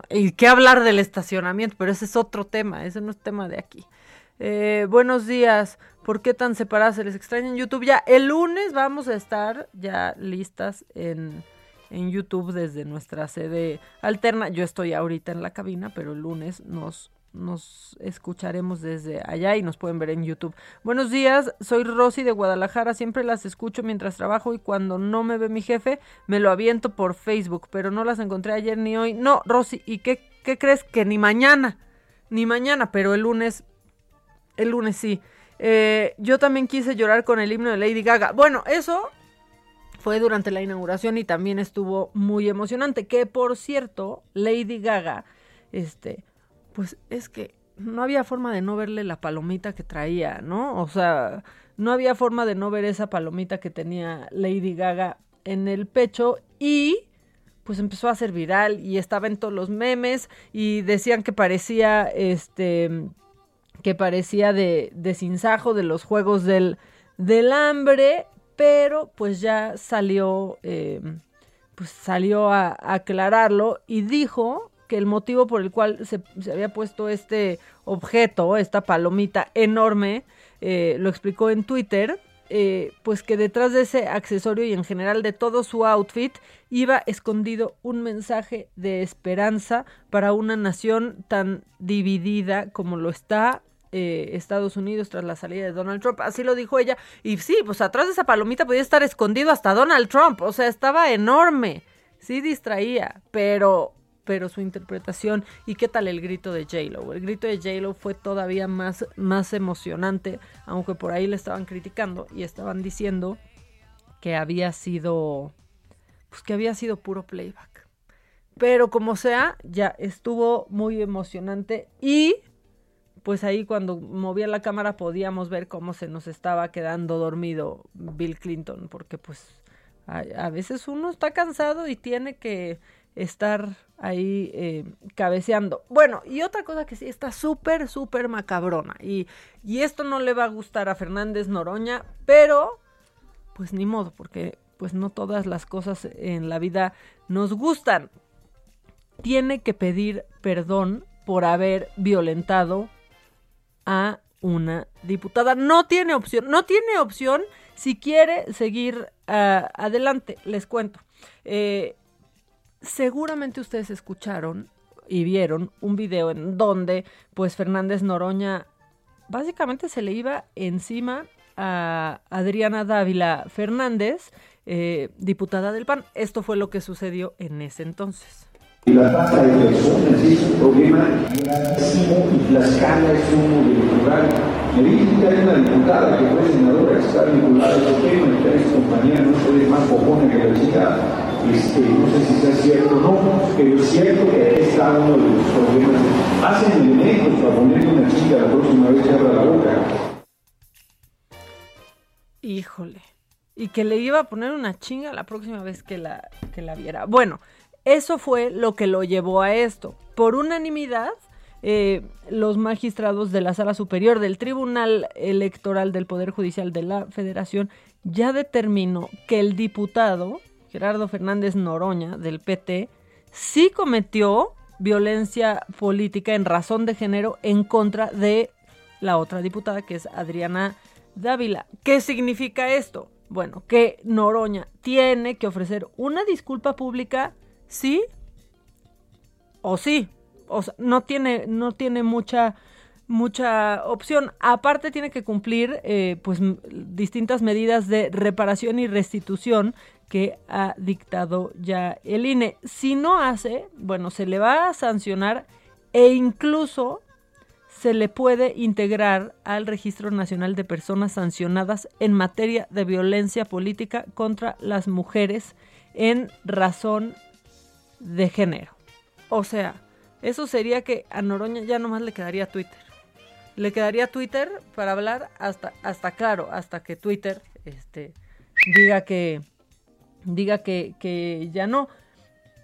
y qué hablar del estacionamiento, pero ese es otro tema. Ese no es tema de aquí. Eh, buenos días. ¿Por qué tan separadas? Se les extraña en YouTube. Ya el lunes vamos a estar ya listas en, en YouTube desde nuestra sede alterna. Yo estoy ahorita en la cabina, pero el lunes nos nos escucharemos desde allá y nos pueden ver en YouTube. Buenos días, soy Rosy de Guadalajara, siempre las escucho mientras trabajo y cuando no me ve mi jefe me lo aviento por Facebook, pero no las encontré ayer ni hoy. No, Rosy, ¿y qué, qué crees que ni mañana? Ni mañana, pero el lunes, el lunes sí. Eh, yo también quise llorar con el himno de Lady Gaga. Bueno, eso fue durante la inauguración y también estuvo muy emocionante. Que por cierto, Lady Gaga, este, pues es que no había forma de no verle la palomita que traía, ¿no? O sea, no había forma de no ver esa palomita que tenía Lady Gaga en el pecho y pues empezó a ser viral y estaba en todos los memes y decían que parecía este que parecía de, de sinsajo de los juegos del, del hambre, pero pues ya salió eh, pues salió a aclararlo y dijo que el motivo por el cual se, había puesto este objeto, esta palomita enorme, eh, lo explicó en Twitter, eh, pues que detrás de ese accesorio y en general de todo su outfit iba escondido un mensaje de esperanza para una nación tan dividida como lo está eh, Estados Unidos tras la salida de Donald Trump. Así lo dijo ella. Y sí, pues atrás de esa palomita podía estar escondido hasta Donald Trump. O sea, estaba enorme. Sí distraía, pero pero su interpretación y qué tal el grito de J-Lo. El grito de J-Lo fue todavía más, más emocionante, aunque por ahí le estaban criticando y estaban diciendo que había sido, pues que había sido puro playback. Pero como sea, ya estuvo muy emocionante y pues ahí cuando movía la cámara podíamos ver cómo se nos estaba quedando dormido Bill Clinton, porque pues a, a veces uno está cansado y tiene que estar ahí eh, cabeceando. Bueno, y otra cosa que sí está súper, súper macabrona. Y, y esto no le va a gustar a Fernández Noroña, pero pues ni modo, porque pues no todas las cosas en la vida nos gustan. Tiene que pedir perdón por haber violentado a una diputada. No tiene opción, no tiene opción si quiere seguir uh, adelante, les cuento. Eh, seguramente ustedes escucharon y vieron un video en donde pues Fernández Noroña básicamente se le iba encima a Adriana Dávila Fernández, eh, diputada del PAN. Esto fue lo que sucedió en ese entonces. La tasa de personas es un problema gravísimo y Tlaxcala es uno de los lugares. Me dicen que hay una diputada que fue senadora que está vinculada a ese tema y que es compañía, no sé, más cojona que la este, no sé si sea cierto o no, pero es cierto que ahí está uno de los problemas. Hacen elementos para ponerle una chica la próxima vez que abra la boca. Híjole. Y que le iba a poner una chinga la próxima vez que la, que la viera. Bueno, eso fue lo que lo llevó a esto. Por unanimidad, eh, los magistrados de la Sala Superior del Tribunal Electoral del Poder Judicial de la Federación ya determinó que el diputado Gerardo Fernández Noroña, del PT, sí cometió violencia política en razón de género en contra de la otra diputada, que es Adriana Dávila. ¿Qué significa esto? Bueno, que Noroña tiene que ofrecer una disculpa pública, sí o sí. O sea, no tiene, no tiene mucha mucha opción. Aparte tiene que cumplir eh, pues distintas medidas de reparación y restitución que ha dictado ya el INE. Si no hace, bueno, se le va a sancionar e incluso se le puede integrar al Registro Nacional de Personas Sancionadas en materia de violencia política contra las mujeres en razón de género. O sea, eso sería que a Noroña ya nomás le quedaría Twitter le quedaría Twitter para hablar hasta, hasta claro, hasta que Twitter este, diga que diga que, que ya no.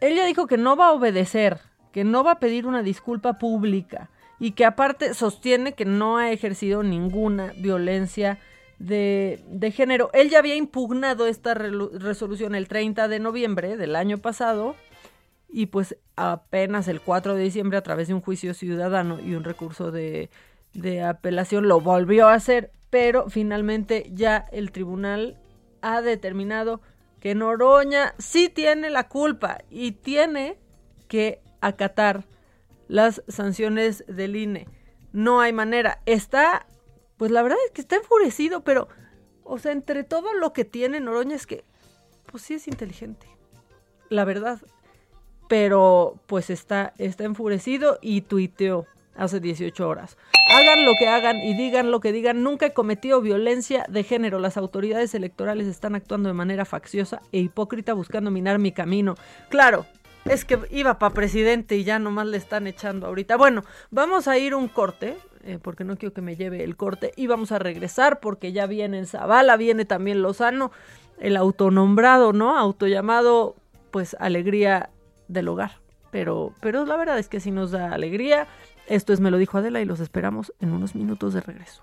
Ella dijo que no va a obedecer, que no va a pedir una disculpa pública y que aparte sostiene que no ha ejercido ninguna violencia de, de género. Él ya había impugnado esta resolución el 30 de noviembre del año pasado y pues apenas el 4 de diciembre a través de un juicio ciudadano y un recurso de de apelación lo volvió a hacer, pero finalmente ya el tribunal ha determinado que Noroña sí tiene la culpa y tiene que acatar las sanciones del INE. No hay manera. Está, pues la verdad es que está enfurecido, pero, o sea, entre todo lo que tiene Noroña es que, pues sí es inteligente. La verdad. Pero, pues está, está enfurecido y tuiteó hace 18 horas. Hagan lo que hagan y digan lo que digan, nunca he cometido violencia de género. Las autoridades electorales están actuando de manera facciosa e hipócrita buscando minar mi camino. Claro, es que iba para presidente y ya nomás le están echando ahorita. Bueno, vamos a ir un corte, eh, porque no quiero que me lleve el corte, y vamos a regresar porque ya viene Zavala, viene también Lozano, el autonombrado, ¿no? Autollamado, pues, alegría del hogar. Pero, pero la verdad es que sí nos da alegría esto es Me lo dijo Adela y los esperamos en unos minutos de regreso.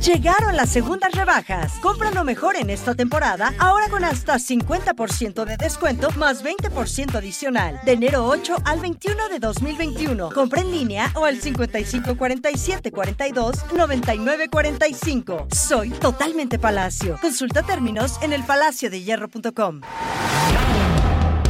Llegaron las segundas rebajas. Compra lo mejor en esta temporada, ahora con hasta 50% de descuento más 20% adicional. De enero 8 al 21 de 2021. Compra en línea o al 55 47 42 99 45. Soy totalmente Palacio. Consulta términos en elpalaciodehierro.com.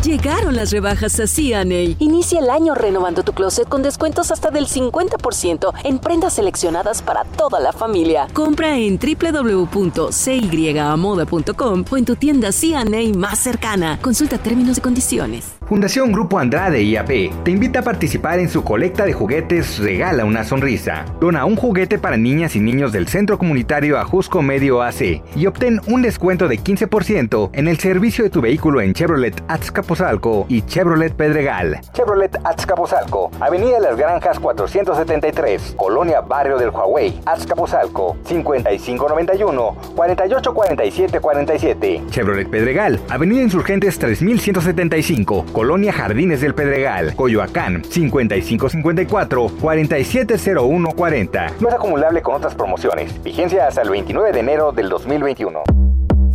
Llegaron las rebajas a C&A. Inicia el año renovando tu closet con descuentos hasta del 50% en prendas seleccionadas para toda la familia. Compra en www.cyamoda.com o en tu tienda C&A más cercana. Consulta términos y condiciones. Fundación Grupo Andrade IAP te invita a participar en su colecta de juguetes Regala una sonrisa. Dona un juguete para niñas y niños del Centro Comunitario Ajusco Medio AC y obtén un descuento de 15% en el servicio de tu vehículo en Chevrolet Azcapotzalco y Chevrolet Pedregal. Chevrolet Azcapotzalco, Avenida Las Granjas 473, Colonia Barrio del Huawei, Azcapotzalco, 5591 484747. Chevrolet Pedregal, Avenida Insurgentes 3175, Colonia Jardines del Pedregal, Coyoacán, 5554-470140. No es acumulable con otras promociones. Vigencia hasta el 29 de enero del 2021.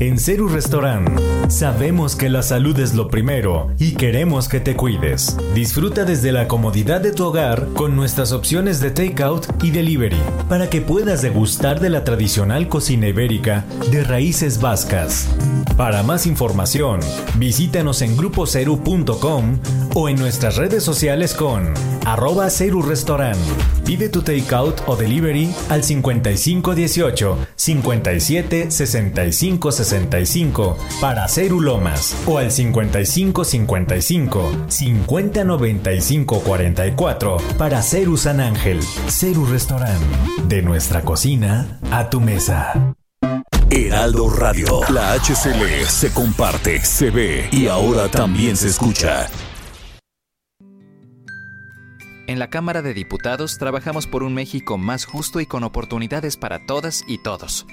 En Ceru Restaurant sabemos que la salud es lo primero y queremos que te cuides. Disfruta desde la comodidad de tu hogar con nuestras opciones de takeout y delivery para que puedas degustar de la tradicional cocina ibérica de raíces vascas. Para más información, visítanos en grupoceru.com o en nuestras redes sociales con arroba Ceru Restaurant. Pide tu takeout o delivery al 5518 57 65 65 para Ceru Lomas o al 5555 50 95 44 para Ceru San Ángel. Ceru Restaurant. De nuestra cocina a tu mesa. Heraldo Radio, la HCL se comparte, se ve y ahora también se escucha. En la Cámara de Diputados trabajamos por un México más justo y con oportunidades para todas y todos.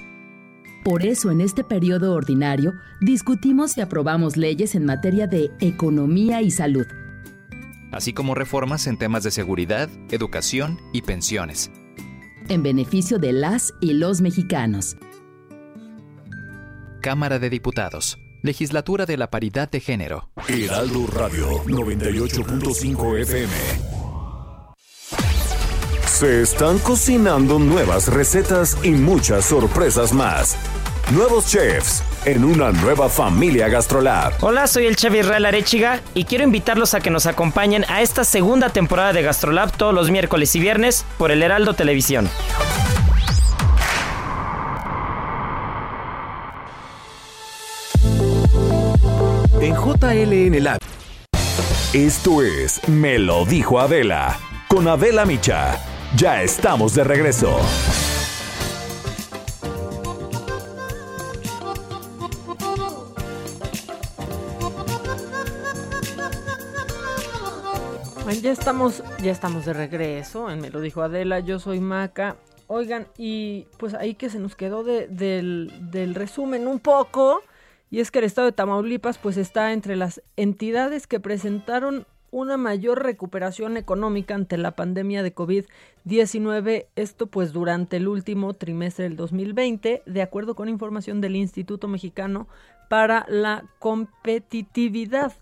Por eso en este periodo ordinario discutimos y aprobamos leyes en materia de economía y salud. Así como reformas en temas de seguridad, educación y pensiones. En beneficio de las y los mexicanos. Cámara de Diputados. Legislatura de la Paridad de Género. Heraldo Radio 98.5 FM. Se están cocinando nuevas recetas y muchas sorpresas más. Nuevos chefs en una nueva familia GastroLab. Hola, soy el chef Israel Arechiga y quiero invitarlos a que nos acompañen a esta segunda temporada de GastroLab todos los miércoles y viernes por el Heraldo Televisión. En JLN Lab. Esto es Me lo dijo Adela. Con Adela Micha. Ya estamos de regreso. Bueno, ya estamos, ya estamos de regreso. Me lo dijo Adela, yo soy Maca. Oigan, y pues ahí que se nos quedó de- del, del resumen un poco, y es que el estado de Tamaulipas pues está entre las entidades que presentaron una mayor recuperación económica ante la pandemia de COVID-19, esto pues durante el último trimestre del 2020, de acuerdo con información del Instituto Mexicano para la Competitividad.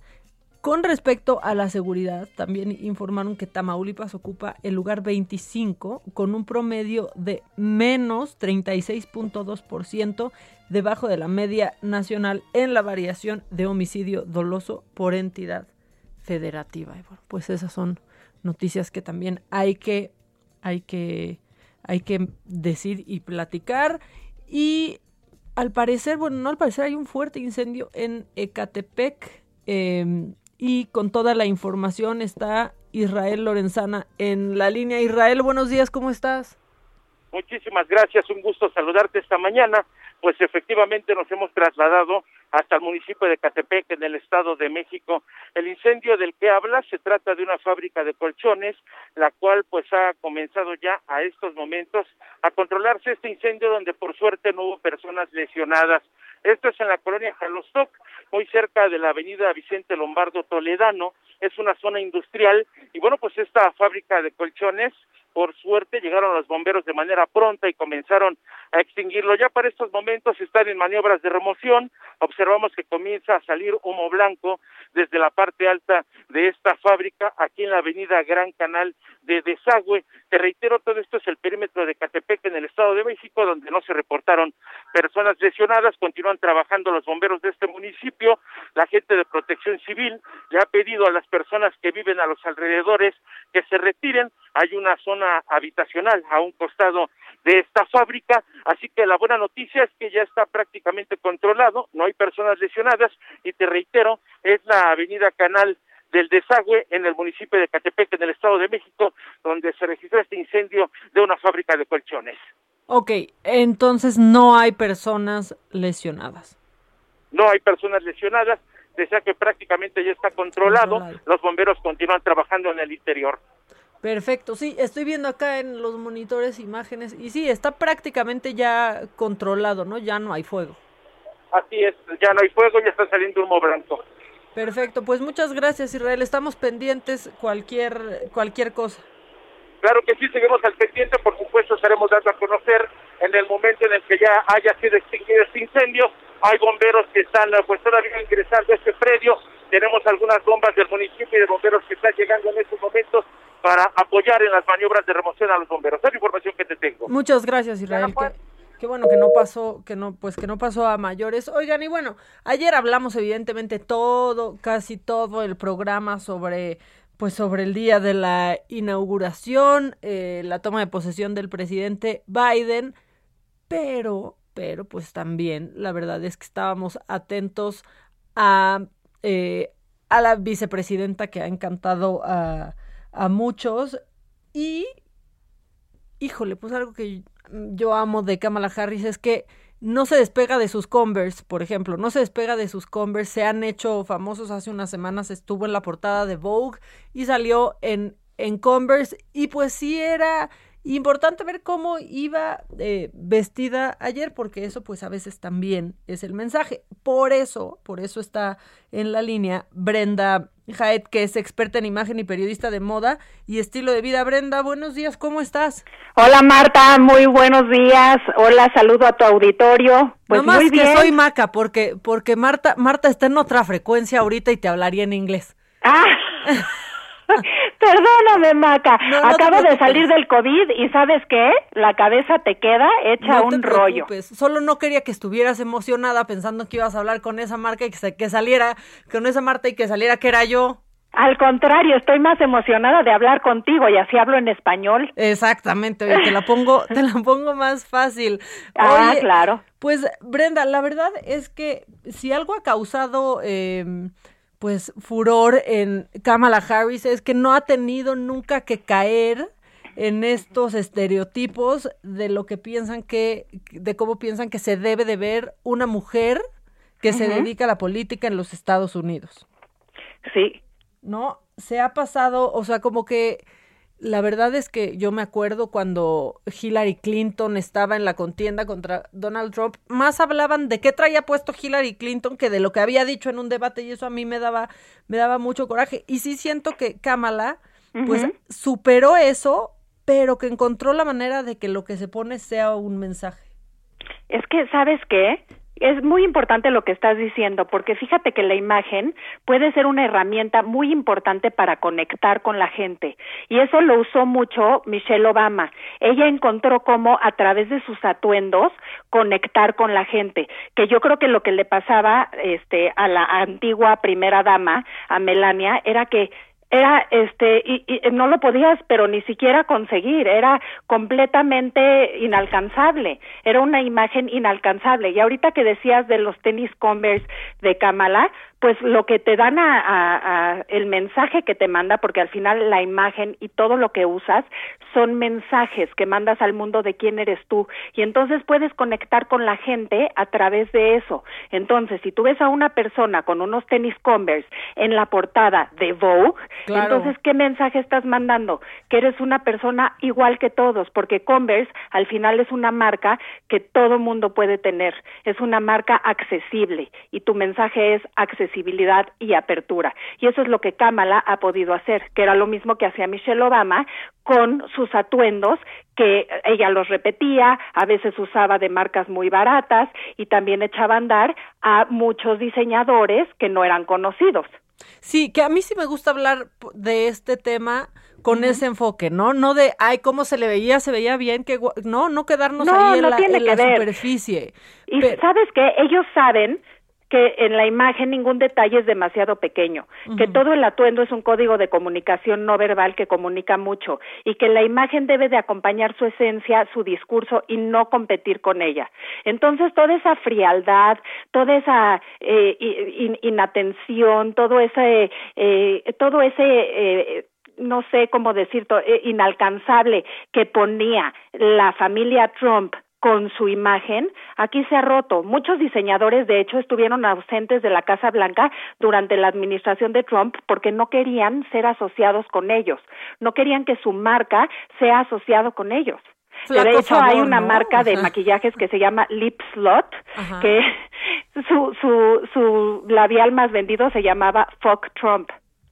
Con respecto a la seguridad, también informaron que Tamaulipas ocupa el lugar 25 con un promedio de menos 36.2% debajo de la media nacional en la variación de homicidio doloso por entidad federativa. Y bueno, pues esas son noticias que también hay que, hay que, hay que decir y platicar. Y al parecer, bueno, no al parecer hay un fuerte incendio en Ecatepec, Em, y con toda la información está Israel Lorenzana en la línea. Israel, buenos días, ¿cómo estás? Muchísimas gracias, un gusto saludarte esta mañana. Pues efectivamente nos hemos trasladado hasta el municipio de Catepec, en el Estado de México. El incendio del que habla se trata de una fábrica de colchones, la cual pues ha comenzado ya a estos momentos a controlarse este incendio donde por suerte no hubo personas lesionadas. Esto es en la colonia Jalostoc, muy cerca de la avenida Vicente Lombardo Toledano. Es una zona industrial y bueno, pues esta fábrica de colchones por suerte llegaron los bomberos de manera pronta y comenzaron a extinguirlo. Ya para estos momentos están en maniobras de remoción. Observamos que comienza a salir humo blanco desde la parte alta de esta fábrica aquí en la avenida Gran Canal de Desagüe. Te reitero, todo esto es el perímetro de Catepec en el Estado de México, donde no se reportaron personas lesionadas. Continúan trabajando los bomberos de este municipio. La gente de protección civil le ha pedido a las personas que viven a los alrededores que se retiren. Hay una zona habitacional a un costado de esta fábrica, así que la buena noticia es que ya está prácticamente controlado, no hay personas lesionadas y te reitero, es la avenida Canal del desagüe en el municipio de Catepec, en el Estado de México, donde se registró este incendio de una fábrica de colchones. Ok, entonces no hay personas lesionadas. No hay personas lesionadas, desea que prácticamente ya está controlado, los bomberos continúan trabajando en el interior. Perfecto, sí, estoy viendo acá en los monitores imágenes y sí, está prácticamente ya controlado, ¿no? Ya no hay fuego. Así es, ya no hay fuego, ya está saliendo humo blanco. Perfecto, pues muchas gracias Israel, estamos pendientes cualquier cualquier cosa. Claro que sí, seguimos al pendiente, por supuesto estaremos dando a conocer en el momento en el que ya haya sido extinguido este incendio. Hay bomberos que están pues todavía ingresando a este predio, tenemos algunas bombas del municipio y de bomberos que están llegando en estos momentos para apoyar en las maniobras de remoción a los bomberos. Es la información que te tengo. Muchas gracias Israel. Qué bueno que no pasó, que no, pues que no pasó a mayores. Oigan, y bueno, ayer hablamos evidentemente todo, casi todo el programa sobre, pues sobre el día de la inauguración, eh, la toma de posesión del presidente Biden, pero, pero pues también la verdad es que estábamos atentos a, eh, a la vicepresidenta que ha encantado a, a muchos y, híjole, pues algo que yo amo de Kamala Harris es que no se despega de sus Converse, por ejemplo, no se despega de sus Converse, se han hecho famosos hace unas semanas, estuvo en la portada de Vogue y salió en, en Converse y pues sí era importante ver cómo iba eh, vestida ayer, porque eso pues a veces también es el mensaje. Por eso, por eso está en la línea Brenda Jaet, que es experta en imagen y periodista de moda y estilo de vida. Brenda, buenos días, ¿cómo estás? Hola Marta, muy buenos días. Hola, saludo a tu auditorio. Pues no más muy bien. que soy Maca, porque, porque Marta, Marta está en otra frecuencia ahorita y te hablaría en inglés. Ah. Perdóname, Maca. No, no te Acabo de salir del COVID y ¿sabes qué? La cabeza te queda hecha No te un rollo. Solo no quería que estuvieras emocionada pensando que ibas a hablar con esa marca y que, que saliera con esa Marta y que saliera que era yo. Al contrario, estoy más emocionada de hablar contigo y así hablo en español. Exactamente, oye, te la pongo, te la pongo más fácil. Ah, Oye, claro. Pues Brenda, la verdad es que si algo ha causado eh, pues furor en Kamala Harris es que no ha tenido nunca que caer en estos estereotipos de lo que piensan que, de cómo piensan que se debe de ver una mujer que se dedica a la política en los Estados Unidos. Sí. ¿no? Se ha pasado, o sea, como que la verdad es que yo me acuerdo cuando Hillary Clinton estaba en la contienda contra Donald Trump, más hablaban de qué traía puesto Hillary Clinton que de lo que había dicho en un debate y eso a mí me daba me daba mucho coraje y sí siento que Kamala pues superó eso, pero que encontró la manera de que lo que se pone sea un mensaje. Es que, ¿sabes qué? Es muy importante lo que estás diciendo, porque fíjate que la imagen puede ser una herramienta muy importante para conectar con la gente. Y eso lo usó mucho Michelle Obama. Ella encontró cómo a través de sus atuendos conectar con la gente, que yo creo que lo que le pasaba este a la antigua primera dama, a Melania, era que era este y, y, no lo podías pero ni siquiera conseguir era completamente inalcanzable era una imagen inalcanzable y ahorita que decías de los tenis Converse de Kamala pues lo que te dan a, a, el mensaje que te manda, porque al final la imagen y todo lo que usas son mensajes que mandas al mundo de quién eres tú y entonces puedes conectar con la gente a través de eso. Entonces, si tú ves a una persona con unos tenis Converse en la portada de Vogue, entonces ¿qué mensaje estás mandando? Que eres una persona igual que todos, porque Converse al final es una marca que todo mundo puede tener, es una marca accesible y tu mensaje es accesibilidad y apertura. Y eso es lo que Kamala ha podido hacer, que era lo mismo que hacía Michelle Obama con sus atuendos que ella los repetía, a veces usaba de marcas muy baratas y también echaba a andar a muchos diseñadores que no eran conocidos. Sí, que a mí sí me gusta hablar de este tema con uh -huh. ese enfoque, ¿no? No de, ay, cómo se le veía, se veía bien, que no, no quedarnos no, ahí en no la, tiene en que la ver. superficie. Y Pero- sabes que ellos saben que en la imagen ningún detalle es demasiado pequeño, que todo el atuendo es un código de comunicación no verbal que comunica mucho y que la imagen debe de acompañar su esencia, su discurso y no competir con ella. Entonces toda esa frialdad, toda esa eh, in- inatención, todo ese, eh, todo ese eh, no sé cómo decir, eh, inalcanzable que ponía la familia Trump con su imagen, aquí se ha roto. Muchos diseñadores, de hecho, estuvieron ausentes de la Casa Blanca durante la administración de Trump porque no querían ser asociados con ellos, no querían que su marca sea asociado con ellos. Flaco de hecho, favor, hay una ¿no? marca de Ajá. maquillajes que se llama Lip Slot, Ajá. que su, su, su labial más vendido se llamaba Fuck Trump.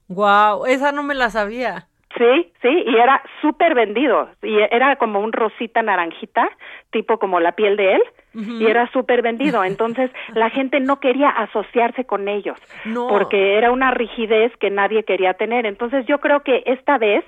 Wow, esa no me la sabía. Sí, sí, y era súper vendido. Y era como un rosita naranjita, tipo como la piel de él, y era súper vendido. Entonces la gente no quería asociarse con ellos, No. porque era una rigidez que nadie quería tener. Entonces yo creo que esta vez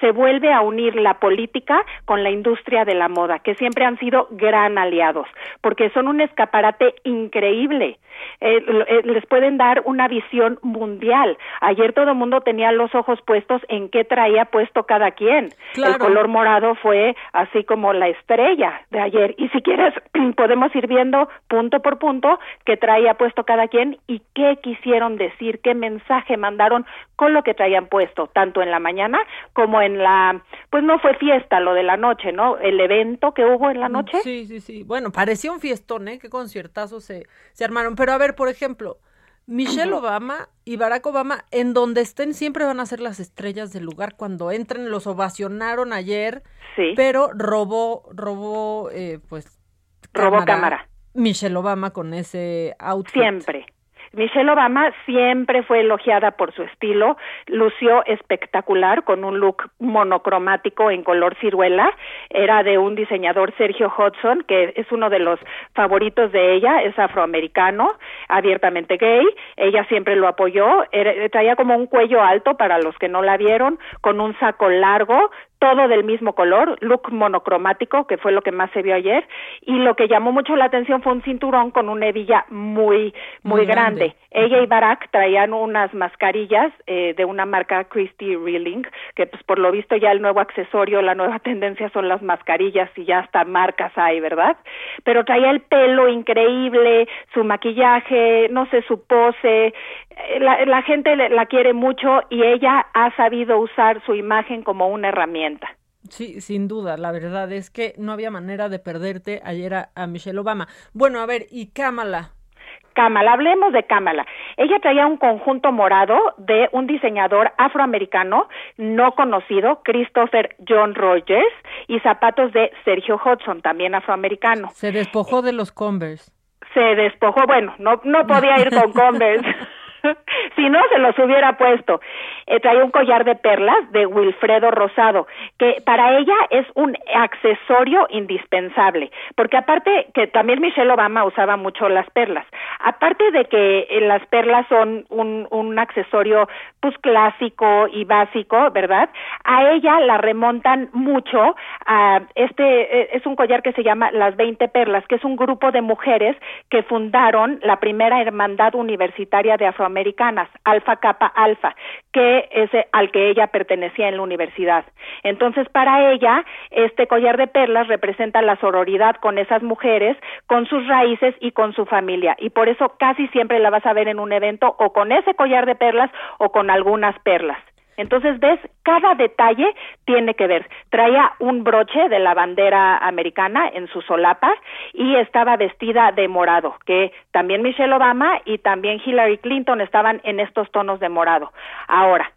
se vuelve a unir la política con la industria de la moda, que siempre han sido gran aliados, porque son un escaparate increíble. Eh, eh, les pueden dar una visión mundial. Ayer todo el mundo tenía los ojos puestos en qué traía puesto cada quien. Claro. El color morado fue así como la estrella de ayer. Y si quieres, podemos ir viendo punto por punto qué traía puesto cada quien y qué quisieron decir, qué mensaje mandaron con lo que traían puesto, tanto en la mañana como en la, pues no fue fiesta lo de la noche, ¿no? El evento que hubo en la noche. Sí, sí, sí. Bueno, parecía un fiestón, ¿eh? Qué conciertazos se, se armaron. Pero a ver, por ejemplo, Michelle. Obama y Barack Obama, en donde estén, siempre van a ser las estrellas del lugar. Cuando entren, los ovacionaron ayer. Sí. Pero robó, robó, eh, pues. Robó cámara. Michelle Obama con ese outfit. Siempre. Michelle Obama siempre fue elogiada por su estilo, lució espectacular con un look monocromático en color ciruela, era de un diseñador Sergio Hudson, que es uno de los favoritos de ella, es afroamericano, abiertamente gay, ella siempre lo apoyó, era- traía como un cuello alto para los que no la vieron, con un saco largo, todo del mismo color, look monocromático, que fue lo que más se vio ayer, y lo que llamó mucho la atención fue un cinturón con una hebilla muy, muy, Muy grande. grande. Ella y Barack traían unas mascarillas eh, de una marca Christy Reeling, que pues por lo visto ya el nuevo accesorio, la nueva tendencia son las mascarillas y ya hasta marcas hay, ¿verdad? Pero traía el pelo increíble, su maquillaje, no sé, su pose, eh, la, la gente la quiere mucho y ella ha sabido usar su imagen como una herramienta. Sí, sin duda, la verdad es que no había manera de perderte ayer a, a Michelle Obama. Bueno, a ver, y Kamala. Kamala, hablemos de Kamala. Ella traía un conjunto morado de un diseñador afroamericano no conocido, Christopher John Rogers, y zapatos de Sergio Hudson, también afroamericano. Se despojó de los Converse. Se despojó, bueno, no, no podía ir con Converse. si no, se los hubiera puesto. Eh, traía un collar de perlas de Wilfredo Rosado, que para ella es un accesorio indispensable, porque aparte que también Michelle Obama usaba mucho las perlas, aparte de que eh, las perlas son un, un accesorio pues clásico y básico, ¿verdad? A ella la remontan mucho a este, eh, es un collar que se llama Las 20 Perlas, que es un grupo de mujeres que fundaron la primera hermandad universitaria de afroamericanas, Alfa Kappa Alfa, que de ese al que ella pertenecía en la universidad. Entonces, para ella, este collar de perlas representa la sororidad con esas mujeres, con sus raíces y con su familia. Y por eso casi siempre la vas a ver en un evento o con ese collar de perlas o con algunas perlas. Entonces, ves, cada detalle tiene que ver. Traía un broche de la bandera americana en su solapa y estaba vestida de morado, que también Michelle Obama y también Hillary Clinton estaban en estos tonos de morado. Ahora,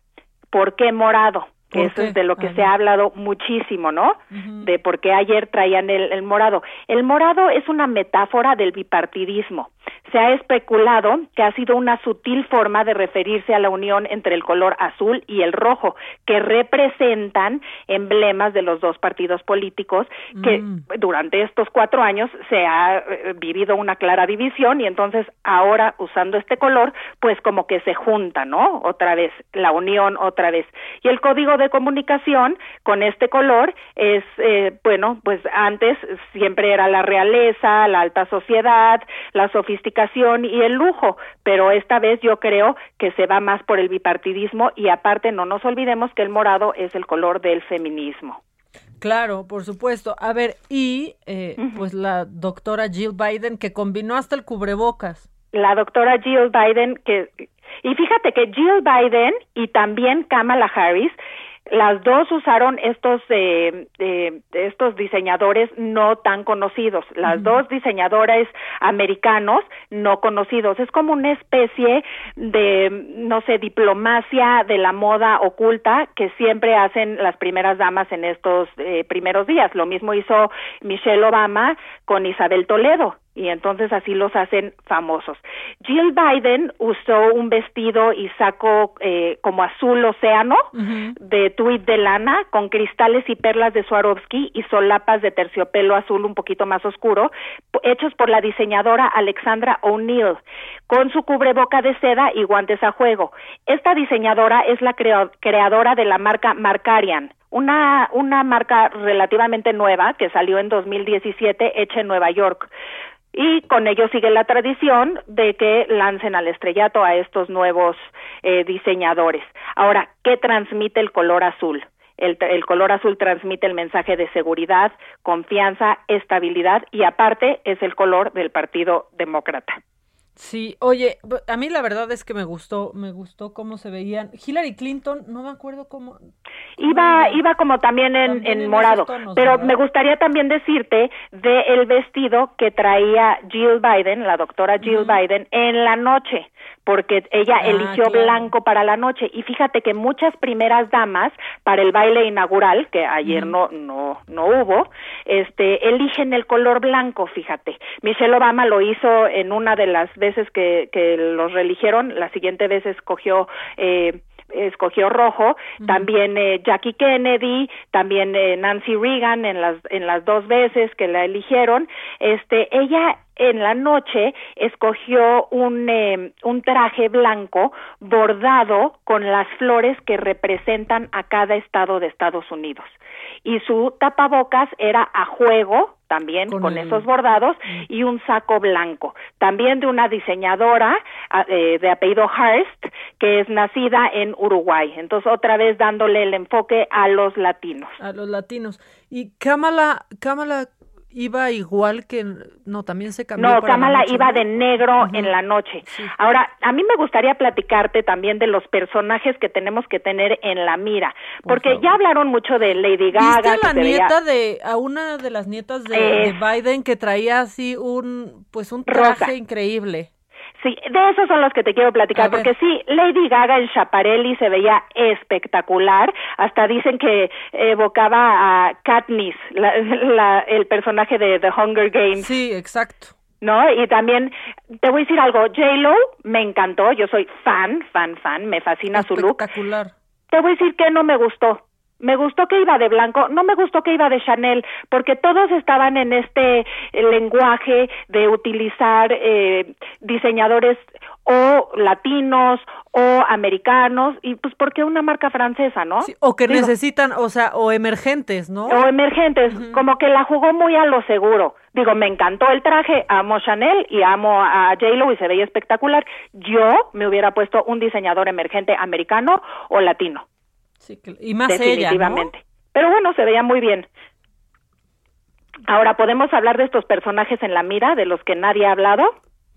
¿por qué morado? Que eso es de lo que se ha hablado muchísimo, ¿no? De por qué ayer traían el, el morado. El morado es una metáfora del bipartidismo se ha especulado que ha sido una sutil forma de referirse a la unión entre el color azul y el rojo, que representan emblemas de los dos partidos políticos que Mm. durante estos cuatro años se ha eh, vivido una clara división y entonces ahora usando este color, pues como que se junta, ¿no? Otra vez, la unión otra vez. Y el código de comunicación con este color es, eh, bueno, pues antes siempre era la realeza, la alta sociedad, la sofisticación y el lujo, pero esta vez yo creo que se va más por el bipartidismo y aparte no nos olvidemos que el morado es el color del feminismo. Claro, por supuesto. A ver, y eh, pues la doctora Jill Biden que combinó hasta el cubrebocas. La doctora Jill Biden que y fíjate que Jill Biden y también Kamala Harris las dos usaron estos eh, eh, estos diseñadores no tan conocidos, las dos diseñadores americanos no conocidos. Es como una especie de, no sé, diplomacia de la moda oculta que siempre hacen las primeras damas en estos eh, primeros días. Lo mismo hizo Michelle Obama con Isabel Toledo y entonces así los hacen famosos. Jill Biden usó un vestido y saco eh, como azul océano de tweed de lana con cristales y perlas de Swarovski y solapas de terciopelo azul un poquito más oscuro, hechos por la diseñadora Alexandra O'Neill, con su cubreboca de seda y guantes a juego. Esta diseñadora es la creo- creadora de la marca Marcarian, una, una marca relativamente nueva que salió en 2017 hecha en Nueva York y con ello sigue la tradición de que lancen al estrellato a estos nuevos eh, diseñadores. Ahora, ¿qué transmite el color azul? El, el color azul transmite el mensaje de seguridad, confianza, estabilidad y aparte es el color del Partido Demócrata. Sí, oye, a mí la verdad es que me gustó, me gustó cómo se veían. Hillary Clinton, no me acuerdo cómo. Iba, iba como también en, También en morado, tonos, pero ¿verdad? me gustaría también decirte de el vestido que traía Jill Biden, la doctora Jill Biden, en la noche, porque ella Ah, eligió claro. blanco para la noche y fíjate que muchas primeras damas para el baile inaugural que ayer no no no hubo, este eligen el color blanco, fíjate. Michelle Obama lo hizo en una de las veces que que los reeligieron, la siguiente vez escogió eh, escogió rojo, también eh, Jackie Kennedy, también eh, Nancy Reagan en las en las dos veces que la eligieron, este ella en la noche escogió un eh, un traje blanco bordado con las flores que representan a cada estado de Estados Unidos y su tapabocas era a juego también con, Con el- esos bordados y un saco blanco. También de una diseñadora a- eh, de apellido Hearst, que es nacida en Uruguay. Entonces, otra vez dándole el enfoque a los latinos. A los latinos. Y Kamala, Kamala iba igual que, no, también se cambió. No, para la Kamala noche, iba ¿no? de negro en la noche. Ahora, a mí me gustaría platicarte también de los personajes que tenemos que tener en la mira, porque ya hablaron mucho de Lady Gaga. ¿Viste la veía- nieta de, a una de las nietas de, Eh. de Biden que traía así un, pues un Rosa. traje increíble? Sí, de esos son los que te quiero platicar, porque sí, Lady Gaga en Chaparelli se veía espectacular, hasta dicen que evocaba a Katniss, la- la- el personaje de The Hunger Games. Sí, exacto. ¿No? Y también, te voy a decir algo, J-Lo me encantó, yo soy fan, fan, fan, me fascina su look. Espectacular. Te voy a decir que no me gustó. Me gustó que iba de blanco, no me gustó que iba de Chanel, porque todos estaban en este eh, lenguaje de utilizar eh, diseñadores o latinos o americanos, y pues porque una marca francesa, ¿no? O que Digo, necesitan, o sea, o emergentes, ¿no? o emergentes, como que la jugó muy a lo seguro. Digo, me encantó el traje, amo Chanel y amo a J-Lo y se veía espectacular. Yo me hubiera puesto un diseñador emergente americano o latino. Sí, y más ella, Definitivamente. Pero bueno, se veía muy bien. Ahora, ¿podemos hablar de estos personajes en la mira de los que nadie ha hablado?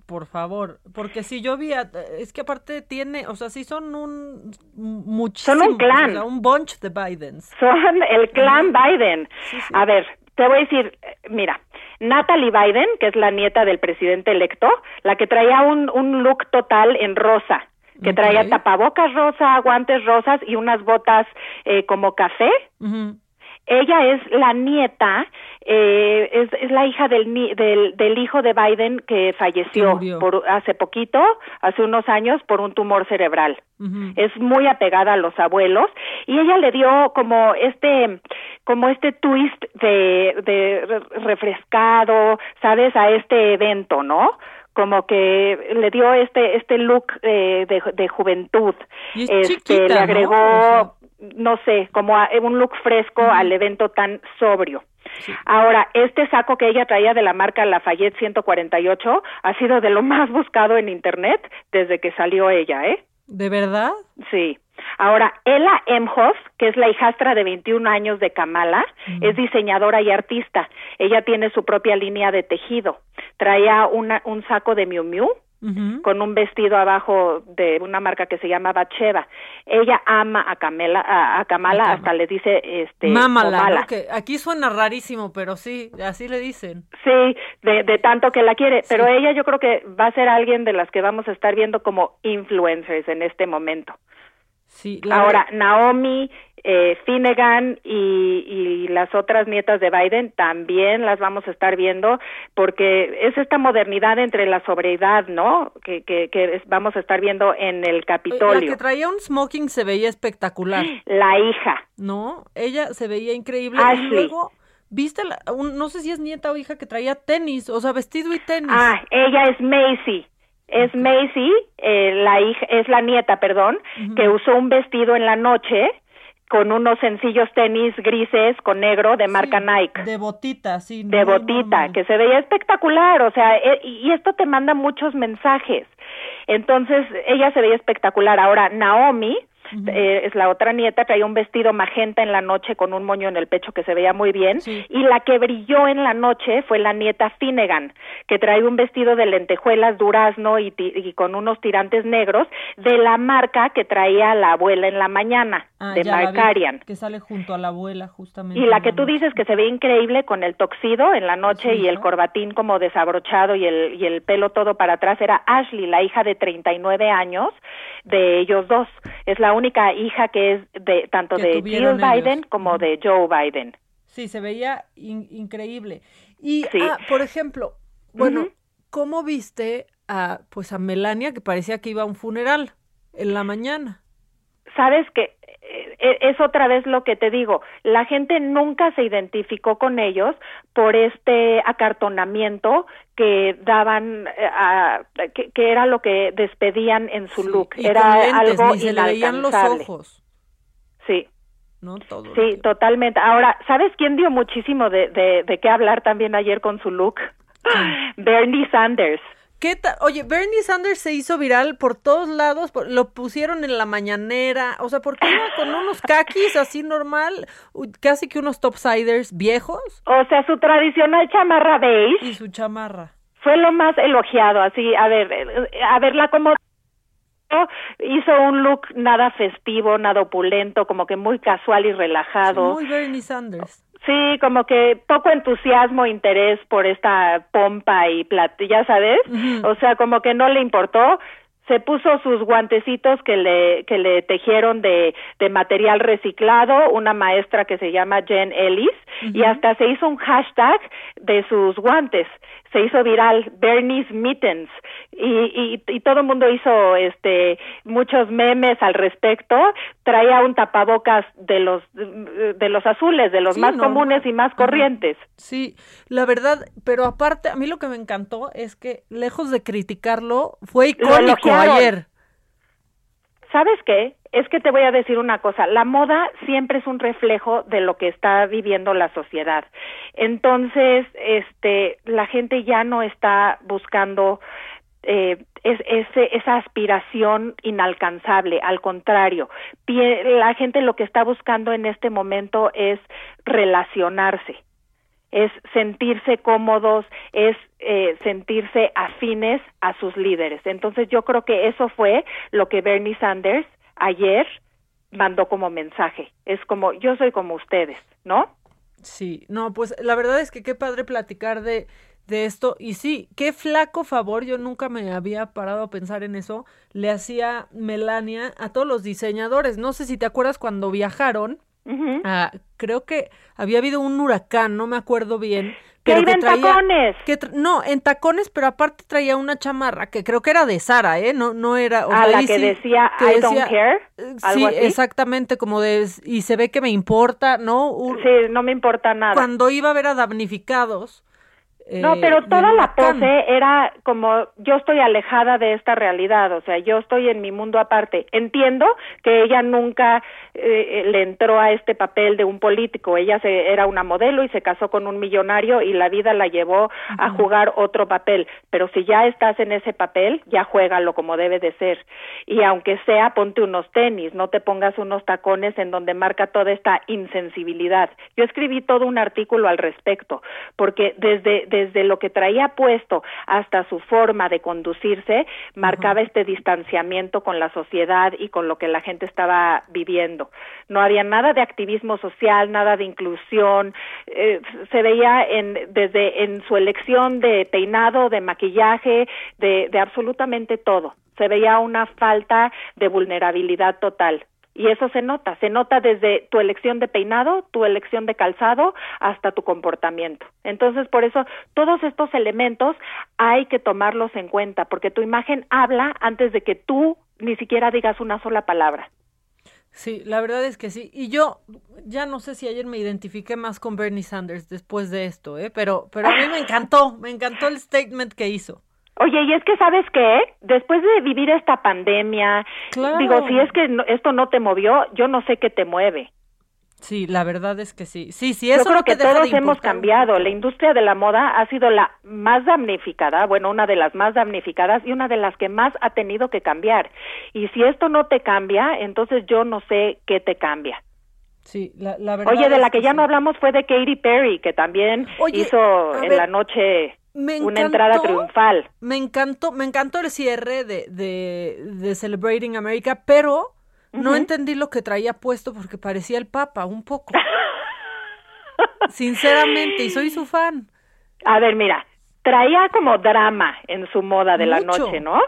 Por favor, porque si yo vi, a- es que aparte tiene, o sea, sí son un muchísimo, Son un clan. o sea, un bunch de Bidens. Son el clan Biden. A ver, te voy a decir, mira, Natalie Biden, que es la nieta del presidente electo, la que traía un, un look total en rosa, que traía Ok. tapabocas rosa, guantes rosas y unas botas eh, como café. Ella es la nieta, eh, es, es la hija del, del, del hijo de Biden que falleció por, hace poquito, hace unos años, por un tumor cerebral. Es muy apegada a los abuelos y ella le dio como este como este twist de, de re- refrescado sabes a este evento no como que le dio este este look eh, de, de juventud. Y es este chiquita, le agregó no sé como a- un look fresco al evento tan sobrio. Ahora, este saco que ella traía de la marca Lafayette 148 ha sido de lo más buscado en internet desde que salió ella, ¿eh? ¿De verdad? Sí. Ahora, Ella Emhoff, que es la hijastra de 21 años de Kamala, es diseñadora y artista. Ella tiene su propia línea de tejido. Traía una, un saco de Miu Miu con un vestido abajo de una marca que se llama Bacheva. Ella ama a Kamala, a, a Kamala hasta le dice este Mámala, Komala. ¿no? Que aquí suena rarísimo, pero sí, así le dicen. Sí, de, de tanto que la quiere, pero ella yo creo que va a ser alguien de las que vamos a estar viendo como influencers en este momento. Sí, la Ahora, Naomi, eh, Finnegan y, y las otras nietas de Biden también las vamos a estar viendo porque es esta modernidad entre la sobriedad, ¿no? Que, que, que vamos a estar viendo en el la Capitolio. que traía un smoking se veía espectacular. La hija. ¿No? Ella se veía increíble. Ashley. Y luego, ¿viste? La, un- no sé si es nieta o hija que traía tenis, o sea, vestido y tenis. Ah, ella es Macy. Es Macy, eh, la hija, es la nieta, perdón, que usó un vestido en la noche con unos sencillos tenis grises con negro de marca Nike. De botita, sí. de botita, que se veía espectacular, o sea, e- y esto te manda muchos mensajes. Entonces, ella se veía espectacular. Ahora, Naomi, eh, es la otra nieta, traía un vestido magenta en la noche con un moño en el pecho que se veía muy bien. Y la que brilló en la noche fue la nieta Finnegan, que trae un vestido de lentejuelas durazno y, y con unos tirantes negros de la marca que traía la abuela en la mañana, Ah, de Marcarian. Que sale junto a la abuela, justamente. Y la que tú dices que se ve increíble con el toxido en la noche y el corbatín como desabrochado y el, y el pelo todo para atrás era Ashley, la hija de 39 años de ellos dos. Es la única hija que es de tanto Que de Jill ellos. Biden como de Joe Biden. Sí, se veía in- increíble. Y, Sí. ah, por ejemplo, bueno, Ujú. ¿cómo viste a, pues a Melania que parecía que iba a un funeral en la mañana? Sabes que eh, es otra vez lo que te digo, la gente nunca se identificó con ellos por este acartonamiento que daban, eh, a- que, que era lo que despedían en su look, Y era lentes, algo se le veían los inalcanzable. ojos. Sí. ¿No? Todo. Sí, totalmente. Ahora, ¿sabes quién dio muchísimo de, de, de qué hablar también ayer con su look? Bernie Sanders. ¿Qué tal? Oye, Bernie Sanders se hizo viral por todos lados, por- lo pusieron en la mañanera, o sea, porque iba con unos kakis así normal, casi que unos topsiders viejos O sea, su tradicional chamarra beige y su chamarra. fue lo más elogiado, así, a ver, eh, a verla como hizo un look nada festivo, nada opulento, como que muy casual y relajado. Muy Bernie Sanders. Sí, como que poco entusiasmo, interés por esta pompa y plat, ya sabes, o sea, como que no le importó. Se puso sus guantecitos que le que le tejieron de, de material reciclado, una maestra que se llama Jen Ellis, y hasta se hizo un hashtag de sus guantes. Se hizo viral Bernie's Mittens y, y, y todo el mundo hizo este muchos memes al respecto. Traía un tapabocas de los de los azules, de los Sí, más comunes y más corrientes. Sí, la verdad, pero aparte, a mí lo que me encantó es que, lejos de criticarlo, fue icónico ayer. ¿Sabes qué? Es que te voy a decir una cosa, la moda siempre es un reflejo de lo que está viviendo la sociedad. Entonces, este, la gente ya no está buscando eh, es, esa aspiración inalcanzable, al contrario, la gente lo que está buscando en este momento es relacionarse, es sentirse cómodos, es eh, sentirse afines a sus líderes. Entonces yo creo que eso fue lo que Bernie Sanders ayer mandó como mensaje. Es como, yo soy como ustedes, ¿no? Sí, no, pues la verdad es que qué padre platicar de, de esto. Y sí, qué flaco favor, yo nunca me había parado a pensar en eso, le hacía Melania a todos los diseñadores. No sé si te acuerdas cuando viajaron. creo que había habido un huracán, no me acuerdo bien. Pero que, en tacones. Que no, en tacones, pero aparte traía una chamarra que creo que era de Sara, ¿eh? No, no era. a la que decía I don't care. Eh, sí, exactamente, como de. Y se ve que me importa, ¿no? Sí, no me importa nada. Cuando iba a ver a damnificados no, eh, pero toda la pose era como yo estoy alejada de esta realidad, o sea, yo estoy en mi mundo aparte. Entiendo que ella nunca eh, le entró a este papel de un político, ella se, era una modelo y se casó con un millonario y la vida la llevó a jugar otro papel, pero si ya estás en ese papel, ya juégalo como debe de ser. Y aunque sea, ponte unos tenis, no te pongas unos tacones en donde marca toda esta insensibilidad. Yo escribí todo un artículo al respecto, porque desde desde lo que traía puesto hasta su forma de conducirse, marcaba este distanciamiento con la sociedad y con lo que la gente estaba viviendo. No había nada de activismo social, nada de inclusión, eh, se veía en, desde en su elección de peinado, de maquillaje, de, de absolutamente todo. Se veía una falta de vulnerabilidad total. Y eso se nota, se nota desde tu elección de peinado, tu elección de calzado, hasta tu comportamiento. Entonces, por eso, todos estos elementos hay que tomarlos en cuenta, porque tu imagen habla antes de que tú ni siquiera digas una sola palabra. Sí, la verdad es que sí. Y yo ya no sé si ayer me identifiqué más con Bernie Sanders después de esto, ¿eh? Pero, pero a mí me encantó, me encantó el statement que hizo. Oye, y es que sabes qué, después de vivir esta pandemia, digo, si es que esto no te movió, yo no sé qué te mueve. Sí, la verdad es que sí. Sí, sí, eso Yo creo que todos hemos cambiado. La industria de la moda ha sido la más damnificada, bueno, una de las más damnificadas y una de las que más ha tenido que cambiar. Y si esto no te cambia, entonces yo no sé qué te cambia. Sí, la, la verdad. Oye, de la que, ya no hablamos fue de Katy Perry, que también hizo en la noche una entrada triunfal. Me encantó, me encantó el cierre de, de, de Celebrating America, pero no entendí lo que traía puesto porque parecía el Papa, un poco. Sinceramente, y soy su fan. A ver, mira, traía como drama en su moda de la noche, ¿no?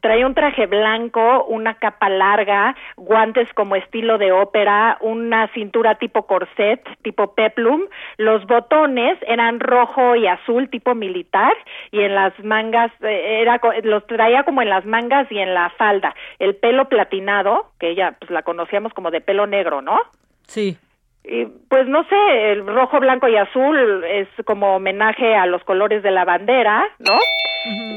Traía un traje blanco, una capa larga, guantes como estilo de ópera, una cintura tipo corset, tipo peplum. Los botones eran rojo y azul, tipo militar, y en las mangas, eh, era, los traía como en las mangas y en la falda. El pelo platinado, que ella pues la conocíamos como de pelo negro, ¿no? Sí. Y pues no sé, el rojo, blanco y azul es como homenaje a los colores de la bandera, ¿no?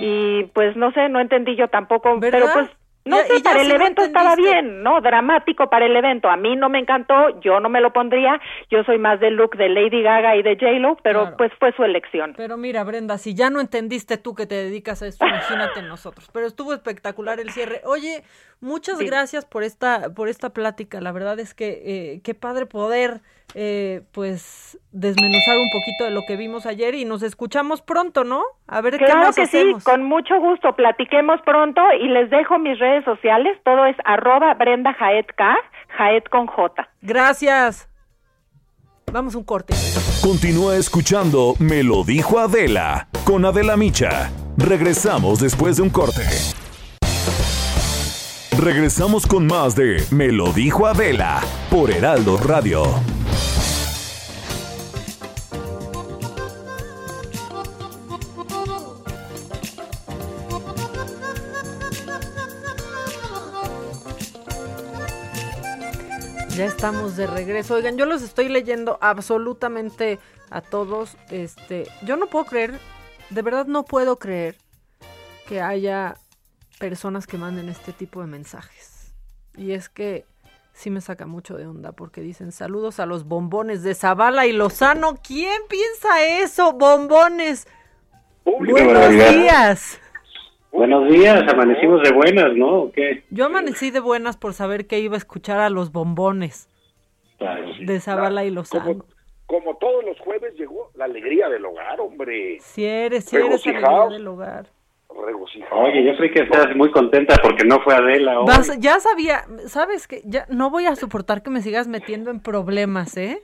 Y pues no sé, no entendí yo tampoco, pero pues no sé, para el evento estaba bien, ¿no? Dramático para el evento. A mí no me encantó, yo no me lo pondría. Yo soy más del look de Lady Gaga y de J-Lo, pero pues fue su elección. Pero mira, Brenda, si ya no entendiste tú que te dedicas a esto, imagínate nosotros. Pero estuvo espectacular el cierre. Oye, muchas gracias por esta, por esta plática. La verdad es que eh, qué padre poder eh, pues desmenuzar un poquito de lo que vimos ayer y nos escuchamos pronto, ¿no? A ver qué más que sí, con mucho gusto, platiquemos pronto y les dejo mis redes sociales, todo es arroba Brenda Jaet K, Jaet con J. Gracias. Vamos un corte. Continúa escuchando Me lo dijo Adela con Adela Micha. Regresamos después de un corte. Regresamos con más de Me lo dijo Adela por Heraldo Radio. Ya estamos de regreso. Oigan, yo los estoy leyendo absolutamente a todos. Este, yo no puedo creer, de verdad no puedo creer que haya personas que manden este tipo de mensajes. Y es que sí me saca mucho de onda porque dicen saludos a los bombones de Zavala y Lozano. ¿Quién piensa eso? Bombones. Buenos días. Buenos días, amanecimos de buenas, ¿no? ¿O qué? Yo amanecí de buenas por saber que iba a escuchar a los bombones de Zavala y Lozano. Como todos los jueves llegó la alegría del hogar, hombre. Si eres, si eres alegría del hogar. Regocijado. Oye, yo creí que estás muy contenta porque no fue Adela hoy. Vas- ya sabía, sabes que ya no voy a soportar que me sigas metiendo en problemas, ¿eh?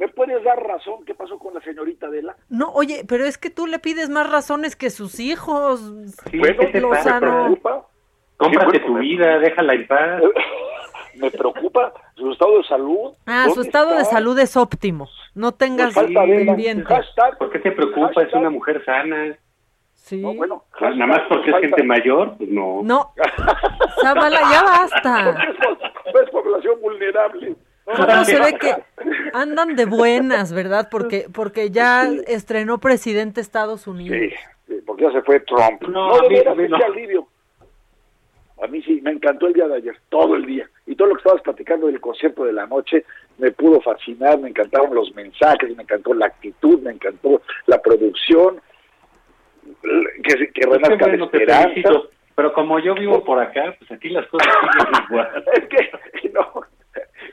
¿Me puedes dar razón qué pasó con la señorita Adela? No, oye, pero es que tú le pides más razones que sus hijos. Bueno, ¿qué te pasa? Lozano. Cómprate Sí, tu vida, déjala en paz. Me preocupa su estado de salud. Ah, su ¿Dónde estado de salud es óptimo. No tengas Adela. pendiente. ¿Por qué te preocupa? Es una mujer sana. Sí. bueno, Nada más porque es gente mayor, pues no. No. Zavala, ya basta. Es población vulnerable. ¿Cómo se ve que andan de buenas, verdad? Porque porque ya estrenó presidente Estados Unidos. Sí, sí, porque ya se fue Trump. No, No, a de mí- veras, a mí no. alivio. A mí sí, me encantó el día de ayer, todo el día. Y todo lo que estabas platicando del concierto de la noche me pudo fascinar, me encantaron los mensajes, me encantó la actitud, me encantó la producción, que, que renazca la esperanza. felicito. Pero como yo vivo por acá, pues aquí las cosas siguen igual. es que no,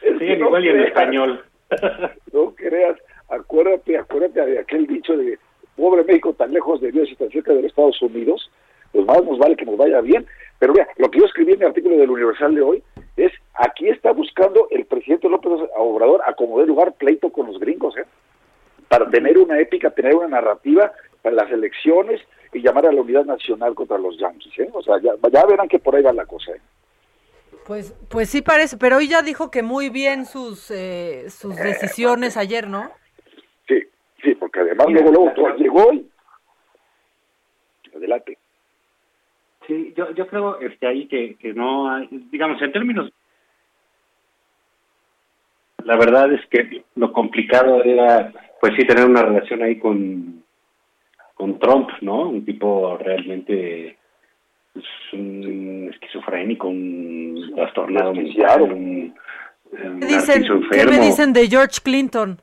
es que Siguen no igual y en creas. español. No creas, acuérdate, acuérdate de aquel dicho de pobre México tan lejos de Dios y tan cerca de los Estados Unidos, pues más nos vale que nos vaya bien. Pero mira, lo que yo escribí en mi artículo del Universal de hoy es, aquí está buscando el presidente López Obrador acomodar lugar pleito con los gringos, ¿eh? Para tener una épica, tener una narrativa para las elecciones y llamar a la unidad nacional contra los Yankees, ¿eh? O sea, ya, ya verán que por ahí va la cosa, ¿eh? Pues pues sí parece, pero hoy ya dijo que muy bien sus eh, sus decisiones ayer, ¿no? Sí, sí, porque además luego, luego todo llegó y... Adelante. Sí, yo, yo creo este, ahí que, que no hay, digamos, en términos... La verdad es que lo complicado era, pues sí, tener una relación ahí con, con Trump, ¿no? Un tipo realmente un esquizofrénico, un trastornado mental, un, un ¿Qué dicen, narciso ¿Qué me enfermo. dicen de George Clinton?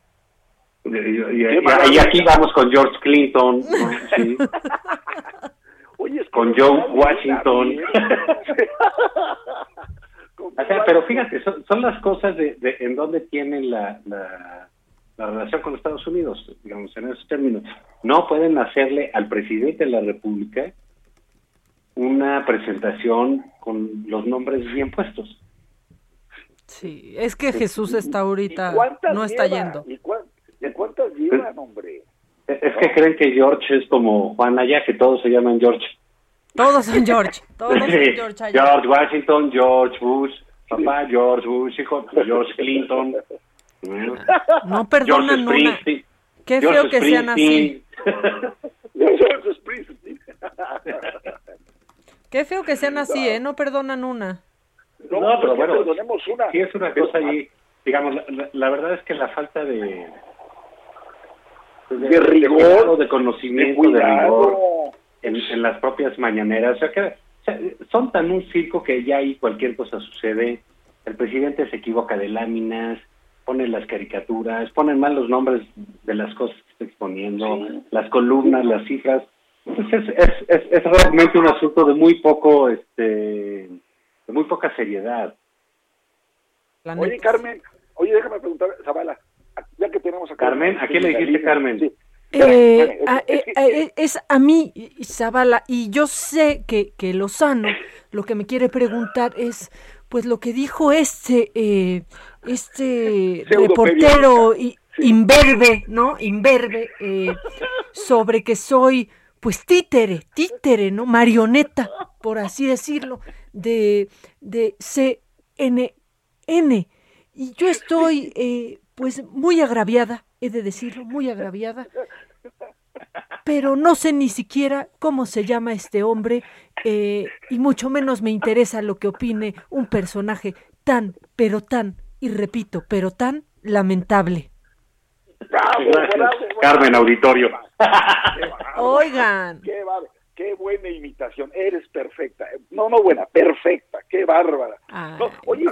Y, y- y- y aquí vamos con George Clinton, ¿no? Sí. con Joe Washington. O sea, pero fíjate, son, son las cosas de, de en donde tienen la, la, la relación con Estados Unidos, digamos, en esos términos. No pueden hacerle al presidente de la República una presentación con los nombres bien puestos. Sí, es que Jesús está ahorita, ¿Cuántas no está lleva? yendo. ¿Y, y cuántas llevan, hombre? Es que creen que George es como Juan allá, que todos se llaman George. Todos son George, todos son George allá. George Washington, George Bush, papá George Bush, hijo George Clinton. ¿no? Perdonan George una. Springsteen. Qué George feo que sean así. Qué feo que sean así, ¿eh? No perdonan una. No, No, pero bueno, perdonemos una. sí es una cosa ahí, digamos, la, la- la verdad es que la falta de... De rigor, de conocimiento, de rigor en, en las propias mañaneras. O sea, que, o sea, son tan un circo que ya ahí cualquier cosa sucede. El presidente se equivoca de láminas, pone las caricaturas, pone mal los nombres de las cosas que está exponiendo, las columnas, las cifras. Entonces es, es, es, es realmente un asunto de muy poco, este, de muy poca seriedad. Oye, Carmen, oye, déjame preguntar, Zavala, ya que tenemos a Carmen, ¿a quién le dijiste Carmen? Sí. Eh, a- eh, eh, es a mí, Zavala, y yo sé que, que Lozano lo que me quiere preguntar es, pues lo que dijo este, eh, este reportero imberbe, ¿no? Imberbe, eh, sobre que soy, pues títere, títere, ¿no? Marioneta, por así decirlo, de, de CNN. Y yo estoy, eh, pues muy agraviada, he de decirlo, muy agraviada pero no sé ni siquiera cómo se llama este hombre eh, y mucho menos me interesa lo que opine un personaje tan, pero tan, y repito, pero tan lamentable. Gracias, Carmen Auditorio. Oigan. Qué bárbaro. qué buena imitación, eres perfecta. No, no buena, perfecta, qué bárbara. No, oye,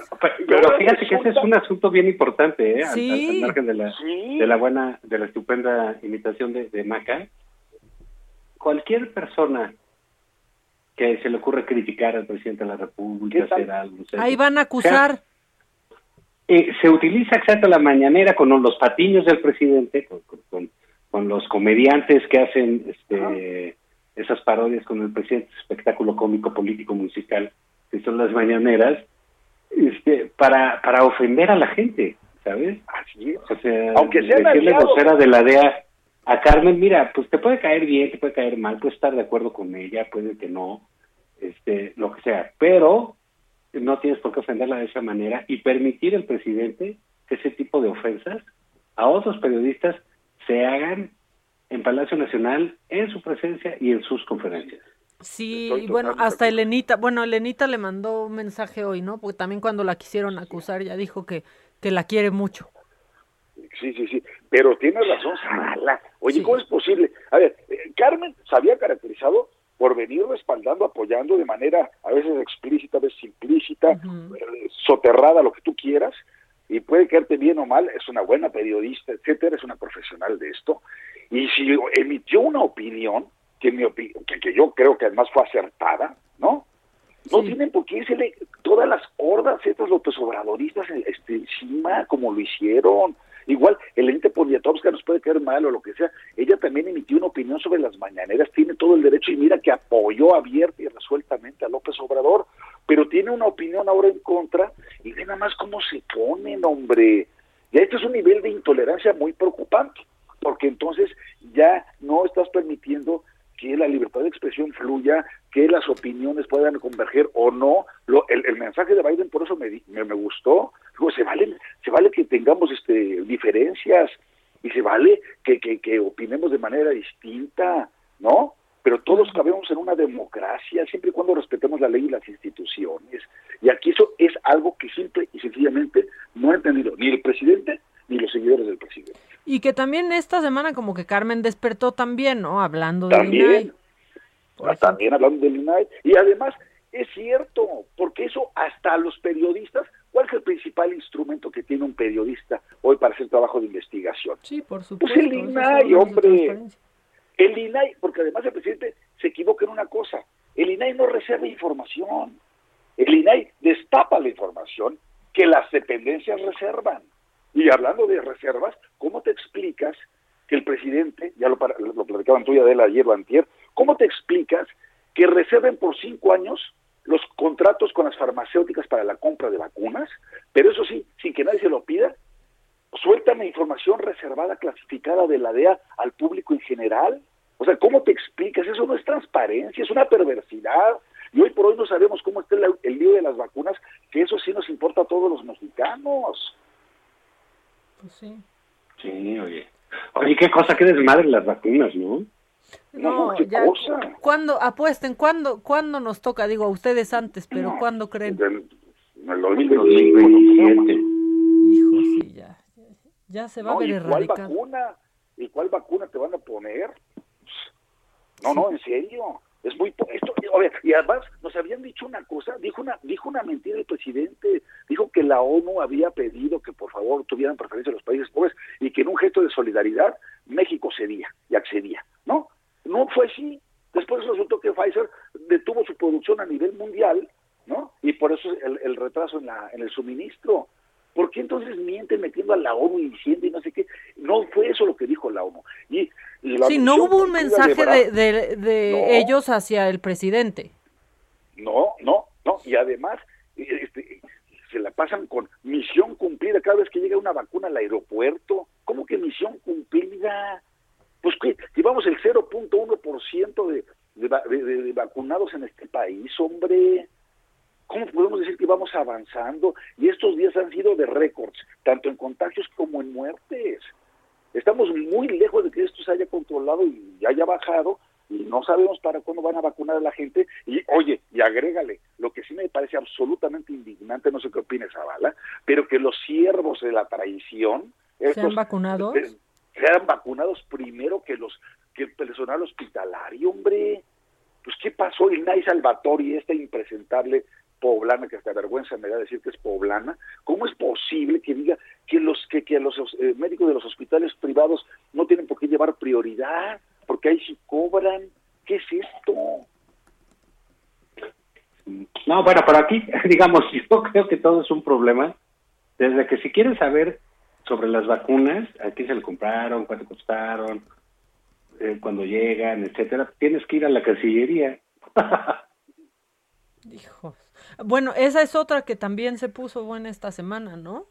pero fíjate que ese es un asunto bien importante, ¿eh? Al- Sí. Al, margen de la, Sí. de la buena, de la estupenda imitación de, de Maca. Cualquier persona que se le ocurre criticar al presidente de la República, hacer algo, no sé, Ahí van a acusar. Eh, se utiliza exacto la mañanera con los patiños del presidente, con, con- con- con los comediantes que hacen este, esas parodias con el presidente, espectáculo cómico, político, musical, que son las mañaneras, este, para, para ofender a la gente, ¿sabes? Así es. O sea, Aunque sean decirle vocera de la DEA a Carmen, mira, pues te puede caer bien, te puede caer mal, puedes estar de acuerdo con ella, puede que no, este, lo que sea, pero no tienes por qué ofenderla de esa manera y permitir al presidente que ese tipo de ofensas a otros periodistas se hagan en Palacio Nacional, en su presencia y en sus conferencias. Sí, y bueno, hasta Elenita, bueno, Elenita le mandó un mensaje hoy, ¿no? Porque también cuando la quisieron acusar ya dijo que, que la quiere mucho. Sí, sí, sí, pero tienes razón, Sala. Oye, ¿cómo es posible? A ver, eh, Carmen se había caracterizado por venir respaldando, apoyando de manera a veces explícita, a veces implícita, eh, soterrada, lo que tú quieras, y puede caerte bien o mal, es una buena periodista, etcétera, es una profesional de esto, y si emitió una opinión, que, mi que, que yo creo que además fue acertada, ¿no? No tienen por qué irse todas las hordas estas López Obradoristas este, encima, como lo hicieron. Igual, Elena Poniatowska nos puede caer mal o lo que sea. Ella también emitió una opinión sobre las mañaneras, tiene todo el derecho y mira que apoyó abierta y resueltamente a López Obrador, pero tiene una opinión ahora en contra y ve nada más cómo se ponen, hombre. Ya este es un nivel de intolerancia muy preocupante, porque entonces ya no estás permitiendo que la libertad de expresión fluya, que las opiniones puedan converger o no. Lo, el, el mensaje de Biden por eso me, me, me gustó. Digo, se vale, se vale que tengamos este diferencias y se vale que, que, que opinemos de manera distinta, ¿no? Pero todos cabemos en una democracia siempre y cuando respetemos la ley y las instituciones. Y aquí eso es algo que simple y sencillamente no ha entendido ni el presidente ni los seguidores del presidente. Y que también esta semana como que Carmen despertó también, ¿no? Hablando de También, también hablando del INAI. Y además, es cierto, porque eso hasta a los periodistas, ¿cuál es el principal instrumento que tiene un periodista hoy para hacer trabajo de investigación? Sí, por Pues supuesto. el eso es INAI, hombre. El INAI, porque además el presidente se equivoca en una cosa, el INAI no reserva información. El INAI destapa la información que las dependencias reservan. Y hablando de reservas, ¿cómo te explicas que el presidente, ya lo, lo platicaban tú y Adela ayer o antier, ¿cómo te explicas que reserven por cinco años los contratos con las farmacéuticas para la compra de vacunas? Pero eso sí, sin que nadie se lo pida, sueltan la información reservada, clasificada de la DEA al público en general. O sea, ¿cómo te explicas? Eso no es transparencia, es una perversidad. Y hoy por hoy no sabemos cómo está el, el lío de las vacunas, que eso sí nos importa a todos los mexicanos. Pues sí. Sí, oye. Oye, qué cosa, qué desmadre las vacunas, ¿no? No, ya. ¿Cuándo, apuesten, cuándo, cuándo nos toca? Digo, a ustedes antes, pero ¿cuándo creen? En el 2027. Hijo, sí, ya. Ya se va a No, ver ¿y cuál erradicado. vacuna? ¿Y cuál vacuna te van a poner? No, no, en serio. Es muy esto, a ver, y además nos habían dicho una cosa, dijo una dijo una mentira el presidente, dijo que la ONU había pedido que por favor tuvieran preferencia los países pobres y que en un gesto de solidaridad México cedía y accedía, ¿no? Fue así. Después resultó que Pfizer detuvo su producción a nivel mundial, ¿no? Y por eso el, el retraso en la en el suministro. ¿Por qué entonces mienten metiendo a la ONU y diciendo y no sé qué? No fue eso lo que dijo la ONU. Y la Sí, no hubo un mensaje de, de, de No. ellos hacia el presidente. No, no, no. Y además, este, se la pasan con misión cumplida cada vez que llega una vacuna al aeropuerto. ¿Cómo que misión cumplida? Pues que llevamos el 0.1% de, de, de- vacunados en este país, hombre. ¿Cómo podemos decir que vamos avanzando? Y estos días han sido de récords, tanto en contagios como en muertes. Estamos muy lejos de que esto se haya controlado y haya bajado y no sabemos para cuándo van a vacunar a la gente. Y oye, y agrégale, lo que sí me parece absolutamente indignante, no sé qué opines, Zavala, pero que los siervos de la traición, ¿Se han estos, vacunado? Sean vacunados primero que los que el personal hospitalario, hombre. pasó? El Nay Salvatori, esta impresentable poblana, que hasta vergüenza me da decir que es poblana, ¿cómo es posible que diga que los que, que los eh, médicos de los hospitales privados no tienen por qué llevar prioridad? Porque ahí sí cobran. ¿Qué es esto? No, bueno, pero aquí, digamos, yo creo que todo es un problema. Desde que si quieren saber sobre las vacunas, a quién se le compraron, cuánto costaron, eh, cuando llegan, etcétera, tienes que ir a la Cancillería. Hijos. Bueno, esa es otra que también se puso buena esta semana, ¿no?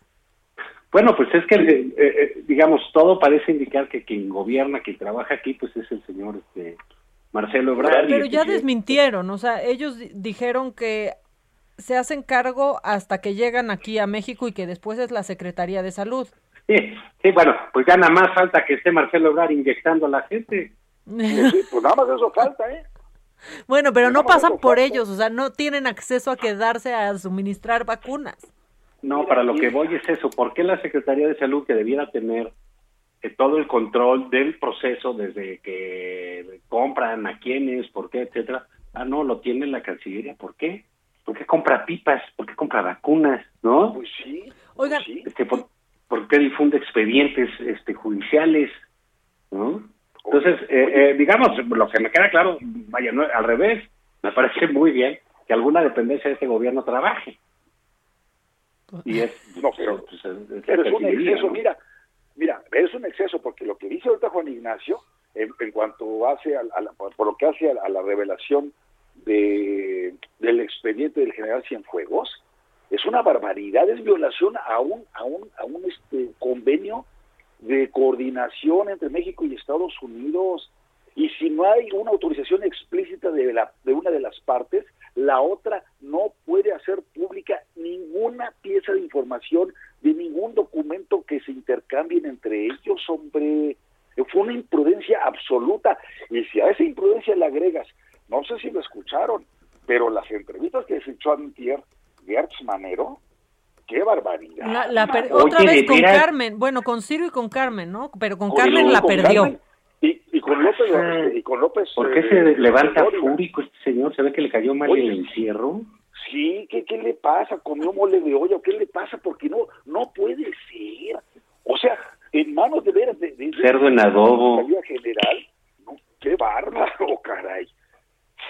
Bueno, pues es que, eh, eh, digamos, todo parece indicar que quien gobierna, quien trabaja aquí, pues es el señor este, Marcelo Ebrard. Pero ya desmintieron, o sea, ellos di- dijeron que se hacen cargo hasta que llegan aquí a México y que después es la Secretaría de Salud. Sí, sí, bueno, pues ya nada más falta que esté Marcelo Ebrard inyectando a la gente. pues nada más eso falta, ¿eh? Bueno, pero no pasan por ellos, o sea, no tienen acceso a quedarse a suministrar vacunas. No, para lo que voy es eso. ¿Por qué la Secretaría de Salud, que debiera tener eh, todo el control del proceso desde que compran, a quiénes, por qué, etcétera? Ah, no, lo tiene la Cancillería. ¿Por qué? ¿Por qué compra pipas? ¿Por qué compra vacunas? ¿No? Pues sí. Oigan, Este, ¿por, por qué difunde expedientes este, judiciales? ¿No? Entonces, eh, eh, digamos, lo que me queda claro, vaya, no, al revés, me parece muy bien que alguna dependencia de este gobierno trabaje. Y es, No, pero, pues, es- pero es un exceso, ¿no? mira, mira, es un exceso porque lo que dice ahorita Juan Ignacio, en, en cuanto hace a, a la- por lo que hace a, a la revelación de, del expediente del general Cienfuegos, es una barbaridad, es violación a un, a un, a un este, convenio de coordinación entre México y Estados Unidos. Y si no hay una autorización explícita de, la, de una de las partes, la otra no puede hacer pública ninguna pieza de información de ningún documento que se intercambien entre ellos, hombre. Fue una imprudencia absoluta. Y si a esa imprudencia le agregas, no sé si lo escucharon, pero las entrevistas que se echó antier Gertz Manero, qué barbaridad. La, la per- Oye, otra vez con. Carmen, bueno, con Ciro y con Carmen, ¿no? Pero con Con- Carmen con la perdió. Carmen. Y, y con López, este, y con López. ¿Por qué eh, se levanta fúrico este señor? ¿Se ve que le cayó mal Oye. el encierro? Sí, ¿qué, ¿qué le pasa? ¿Comió mole de olla? ¿O ¿Qué le pasa? Porque no no puede ser. O sea, en manos de veras de, de- de- Cerdo en adobo. general, no, qué bárbaro, caray.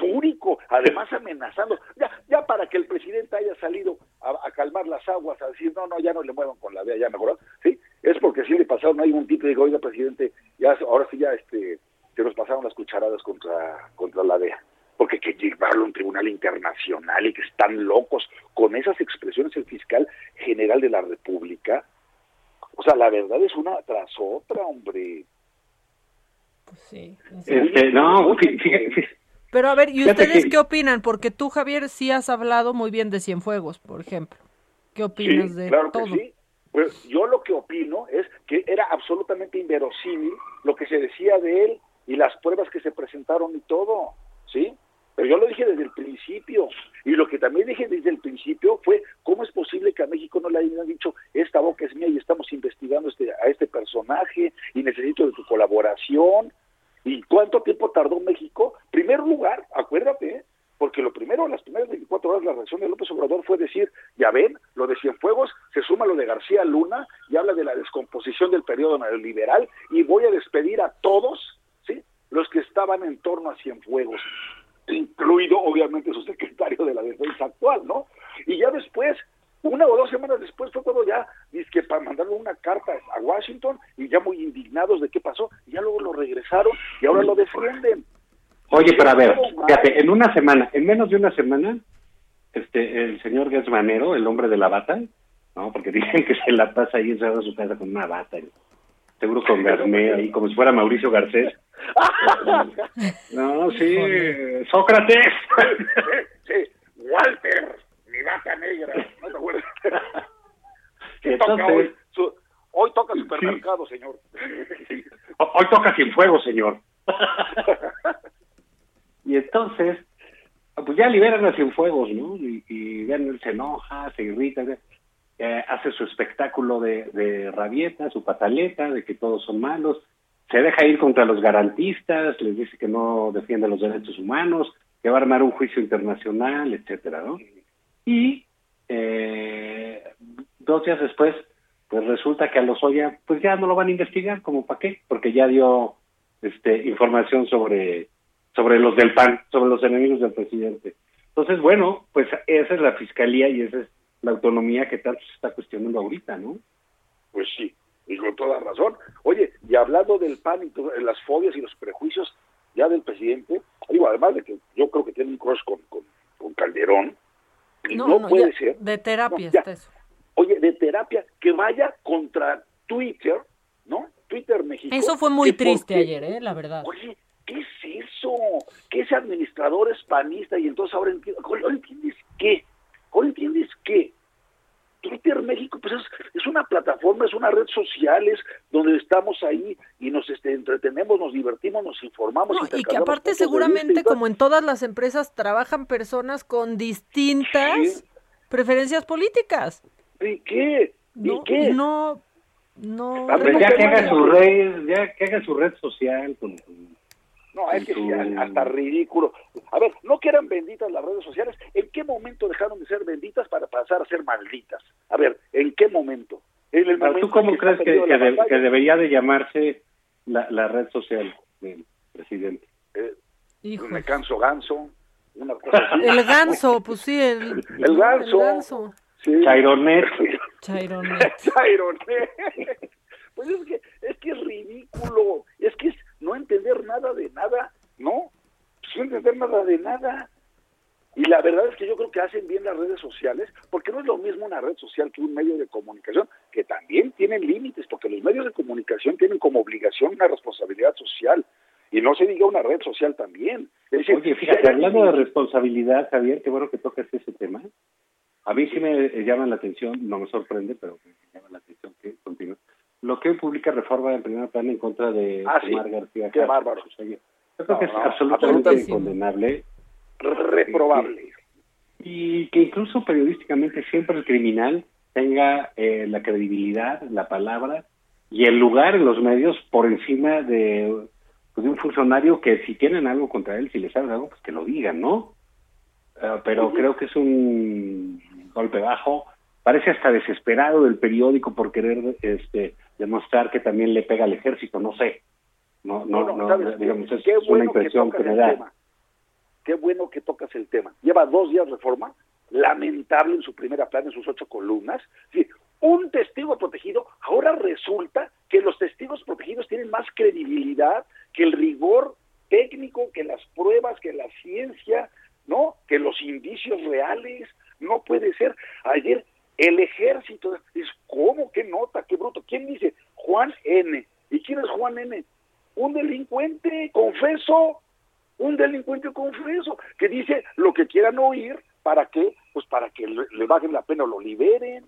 Fúrico, además amenazando. Ya, ya para que el presidente haya salido a, a calmar las aguas, a decir, no, no, ya no le muevan con la vea, ya mejoró. Sí, es porque sí le pasaron ahí un tipo y digo, oiga, presidente, ya, ahora sí ya este, se nos pasaron las cucharadas contra, contra la DEA porque hay que llevarlo a un tribunal internacional y que están locos con esas expresiones el fiscal general de la República. O sea, la verdad es una tras otra, hombre. Sí. Este, no, fí- fíjate, fí- Pero a ver, ¿y ustedes que- qué opinan? Porque tú, Javier, sí has hablado muy bien de Cienfuegos, por ejemplo. ¿Qué opinas Sí, de claro todo? que sí. Pues yo lo que opino es que era absolutamente inverosímil lo que se decía de él y las pruebas que se presentaron y todo, ¿sí? Pero yo lo dije desde el principio. Y lo que también dije desde el principio fue cómo es posible que a México no le hayan dicho esta boca es mía y estamos investigando este, a este personaje y necesito de tu colaboración. ¿Y cuánto tiempo tardó México? Primer lugar, acuérdate, ¿eh? porque lo primero, las primeras 24 horas, la reacción de López Obrador fue decir, ya ven, lo de Cienfuegos, se suma lo de García Luna y habla de la descomposición del periodo neoliberal y voy a despedir a todos, ¿sí? Los que estaban en torno a Cienfuegos, incluido obviamente su secretario de la defensa actual, ¿no? Y ya después, una o dos semanas después fue cuando ya, que para mandarle una carta a Washington y ya muy indignados de qué pasó, y ya luego lo regresaron y ahora lo defienden. Oye, pero a ver, fíjate, en una semana, en menos de una semana, este, el señor Gesmanero, el hombre de la bata, ¿no? Porque dicen que se la pasa ahí encerrado en su casa con una bata, seguro con Garné ahí, como si fuera Mauricio Garcés. No, sí, Sócrates. sí, Walter, mi vaca negra, ¿no te acuerdas? ¿Qué Entonces- toca hoy? Su- hoy toca supermercado, señor. Hoy toca sin fuego, señor. y entonces, pues ya liberan a Cienfuegos, ¿no? Y, y él se enoja, se irrita, eh, hace su espectáculo de, de rabieta, su pataleta, de que todos son malos, se deja ir contra los garantistas, les dice que no defiende los derechos humanos, que va a armar un juicio internacional, etcétera, ¿no? Y eh, dos días después, pues resulta que a los Oya, pues ya no lo van a investigar, ¿como para qué? Porque ya dio este información sobre sobre los del PAN, sobre los enemigos del presidente. Entonces, bueno, pues esa es la fiscalía y esa es la autonomía que tanto se está cuestionando ahorita, ¿no? Pues sí, y con toda razón. Oye, y hablando del PAN y todo, las fobias y los prejuicios ya del presidente, digo, además de que yo creo que tiene un crush con, con, con Calderón, no, puede ser. De terapia No, eso. Oye, de terapia, que vaya contra Twitter, ¿no? Twitter México. Eso fue muy triste porque- ayer, ¿eh? La verdad. Oye, ¿qué es eso? Que ese administrador es panista y entonces ahora entiendo. ¿Ahora entiendes qué? ¿Ahora entiendes qué? Twitter México, pues es, es una plataforma, es una red social, es donde estamos ahí y nos este, entretenemos, nos divertimos, nos informamos. No, y que aparte seguramente como en todas las empresas trabajan personas con distintas preferencias políticas. ¿Y qué? ¿Y no, qué? No, no. Hombre, ya que haga su red, ya que haga su red social con, con- No, es que sí, hasta ridículo. A ver, no que eran benditas las redes sociales. ¿En qué momento dejaron de ser benditas para pasar a ser malditas? A ver, ¿en qué momento? En el Ahora, momento ¿Tú cómo que crees que, que de- debería de llamarse la, la red social del presidente? Eh, me canso ganso, una cosa así. El ganso, pues sí, el, El ganso. El ganso. Sí. Chaironet. Chaironet. Chaironet. Pues es que, es que es ridículo, es que es no entender nada de nada, ¿no? No entender nada de nada. Y la verdad es que yo creo que hacen bien las redes sociales, porque no es lo mismo una red social que un medio de comunicación, que también tienen límites, porque los medios de comunicación tienen como obligación una responsabilidad social, y no se diga una red social también. Es decir, Oye, fíjate, hablando de responsabilidad, Javier, qué bueno que tocas ese tema. A mí sí me llama la atención, no me sorprende, pero me llama la atención que continúe. Lo que hoy publica Reforma en primer plano en contra de Ah, sí. Omar García. Qué bárbaro. Yo creo que es No, no, absolutamente absolutísimo. incondenable reprobable. y que incluso periodísticamente siempre el criminal tenga eh, la credibilidad, la palabra y el lugar en los medios por encima de, pues, de un funcionario que si tienen algo contra él, si les saben algo, pues que lo digan, ¿no? Eh, pero creo que es un golpe bajo. Parece hasta desesperado del periódico por querer este, demostrar que también le pega al ejército, no sé. No, no, no, ¿sabes digamos, es una bueno que impresión que me da. tema. Qué bueno que tocas el tema. Lleva dos días reforma, lamentable en su primera plana, en sus ocho columnas. Sí, un testigo protegido, ahora resulta que los testigos protegidos tienen más credibilidad que el rigor técnico, que las pruebas, que la ciencia, ¿no? Que los indicios reales. No puede ser. Ayer el ejército, es ¿cómo? ¿Qué nota? ¿Qué bruto? ¿Quién dice? Juan N. ¿Y quién es Juan N? Un delincuente, confeso, un delincuente confeso, que dice lo que quieran oír, ¿para qué? Pues para que le, bajen la pena o lo liberen.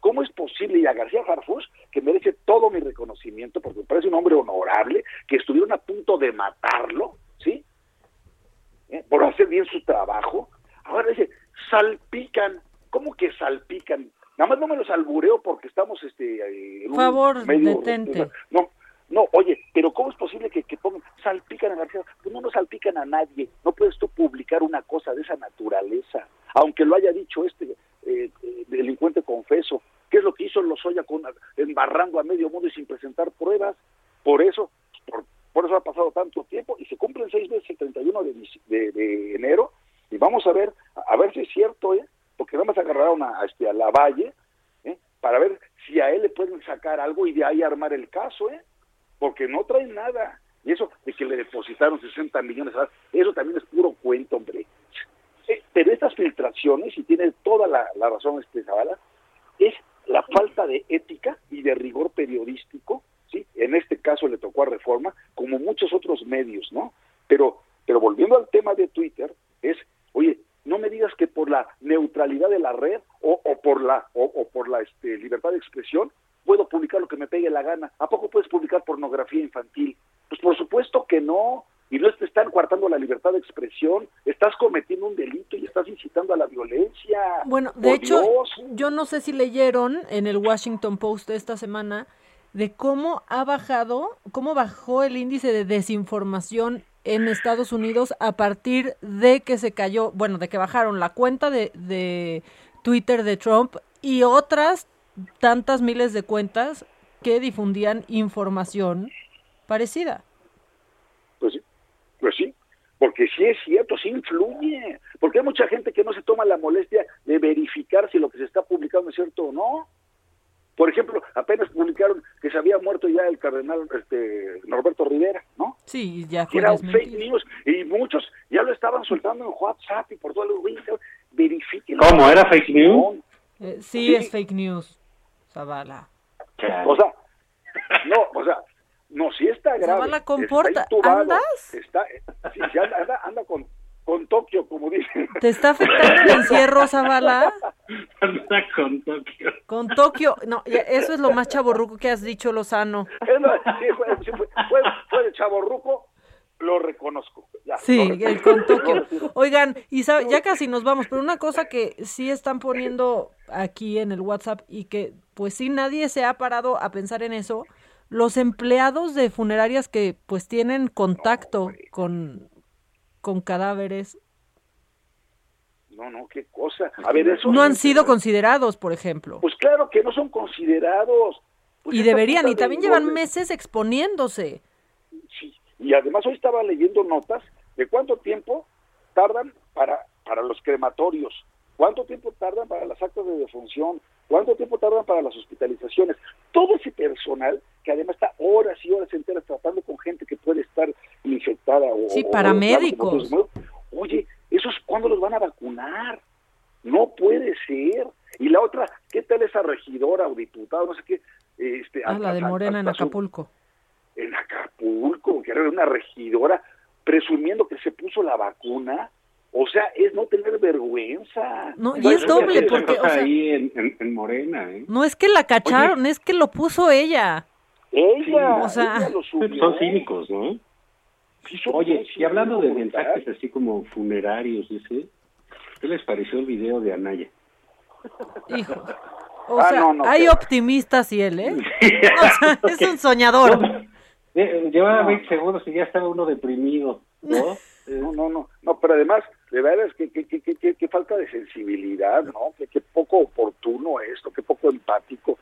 ¿Cómo es posible? Y a García Harfuch, que merece todo mi reconocimiento, porque me parece un hombre honorable, que estuvieron a punto de matarlo, ¿sí? ¿Eh? Por hacer bien su trabajo. Ahora dice, salpican. ¿Cómo que salpican? Nada más no me los albureo porque estamos este, eh, en un Favor, medio- detente. No, no, oye, pero ¿cómo es posible que, que pongan, salpican a García? Pues no nos salpican a nadie. No puedes tú publicar una cosa de esa naturaleza, aunque lo haya dicho este eh, eh, delincuente confeso. ¿Qué es lo que hizo Lozoya con, embarrando a medio mundo y sin presentar pruebas? Por eso, por, por eso ha pasado tanto tiempo y se cumplen seis meses el 31 de, de, de enero y vamos a ver, a ver si es cierto, ¿eh? Porque nada más agarraron a, a este, a la Valle, ¿eh? Para ver si a él le pueden sacar algo y de ahí armar el caso, ¿eh? Porque no traen nada. Y eso de que le depositaron 60 millones, eso también es puro cuento, hombre. Eh, pero estas filtraciones, y tiene toda la, la razón este Zavala, es la falta de ética y de rigor periodístico, ¿sí? En este caso le tocó a Reforma, como muchos otros medios, ¿no? Pero, pero volviendo al tema de Twitter, es, oye, no me digas que por la neutralidad de la red o, o por la o, o por la este, libertad de expresión puedo publicar lo que me pegue la gana. ¿A poco puedes publicar pornografía infantil? Pues por supuesto que no. Y no te están coartando la libertad de expresión, estás cometiendo un delito y estás incitando a la violencia. Bueno, de hecho, Dios. yo no sé si leyeron en el Washington Post de esta semana de cómo ha bajado, cómo bajó el índice de desinformación en Estados Unidos a partir de que se cayó, bueno, de que bajaron la cuenta de, de Twitter de Trump y otras tantas miles de cuentas que difundían información parecida. Pues sí, pues sí, porque sí es cierto, sí influye, porque hay mucha gente que no se toma la molestia de verificar si lo que se está publicando es cierto o no. Por ejemplo, apenas publicaron que se había muerto ya el cardenal este, Norberto Rivera, ¿no? Sí, ya fue era un fake news y muchos ya lo estaban soltando en WhatsApp y por todo el verifiquen. ¿Cómo? ¿Era fake news? Eh, sí, es fake news, Zavala. O sea, no, o sea, no, si está grave. Zavala, comporta- está intubado, ¿andas? Está, sí, sí, anda, anda, anda con, con Tokio, como dicen. ¿Te está afectando el encierro, Zavala? Anda con Tokio. Con Tokio, no, ya, eso es lo más chaborruco que has dicho, Lozano. Sí, fue, fue, fue, de chaborruco, lo reconozco. Ya, Sí, lo el con Tokio. Oigan, y sabe- ya casi nos vamos, pero una cosa que sí están poniendo aquí en el WhatsApp y que pues sí nadie se ha parado a pensar en eso, los empleados de funerarias que pues tienen contacto con, con cadáveres No, no, qué cosa. A ver, eso. no han sido considerados, por ejemplo. Pues claro que no son considerados. Pues Y deberían, y también de llevan meses exponiéndose. Y además hoy estaba leyendo notas de cuánto tiempo tardan para, para los crematorios, cuánto tiempo tardan para las actas de defunción, cuánto tiempo tardan para las hospitalizaciones. Todo ese personal que además está horas y horas enteras tratando con gente que puede estar infectada o Sí, paramédicos. o- Oye, ¿esos cuándo los van a vacunar? No puede ser. Y la otra, ¿qué tal esa regidora o diputada, no sé qué? Este, Ah, la de Morena en su- Acapulco. en Acapulco, que era una regidora, presumiendo que se puso la vacuna. O sea, es no tener vergüenza. No, y ¿Sabes es doble, porque, o sea- ahí en, en, en Morena, ¿eh? No es que la cacharon, es que lo puso ella. Ella, o sea, ella lo subió. Son cínicos, ¿no? Sí, son Oye, y hablando de mensajes así como funerarios, ese, ¿qué les pareció el video de Anaya? Hijo. O Ah, sea, no, no, hay pero- optimistas y él, ¿eh? O sea, es un soñador. Eh, Llevaba 20 segundos y ya estaba uno deprimido, ¿no? No, no, no, no, pero además, de verdad es que, que, que, que- que- que falta de sensibilidad, ¿no? Que, que poco oportuno esto, que poco empático.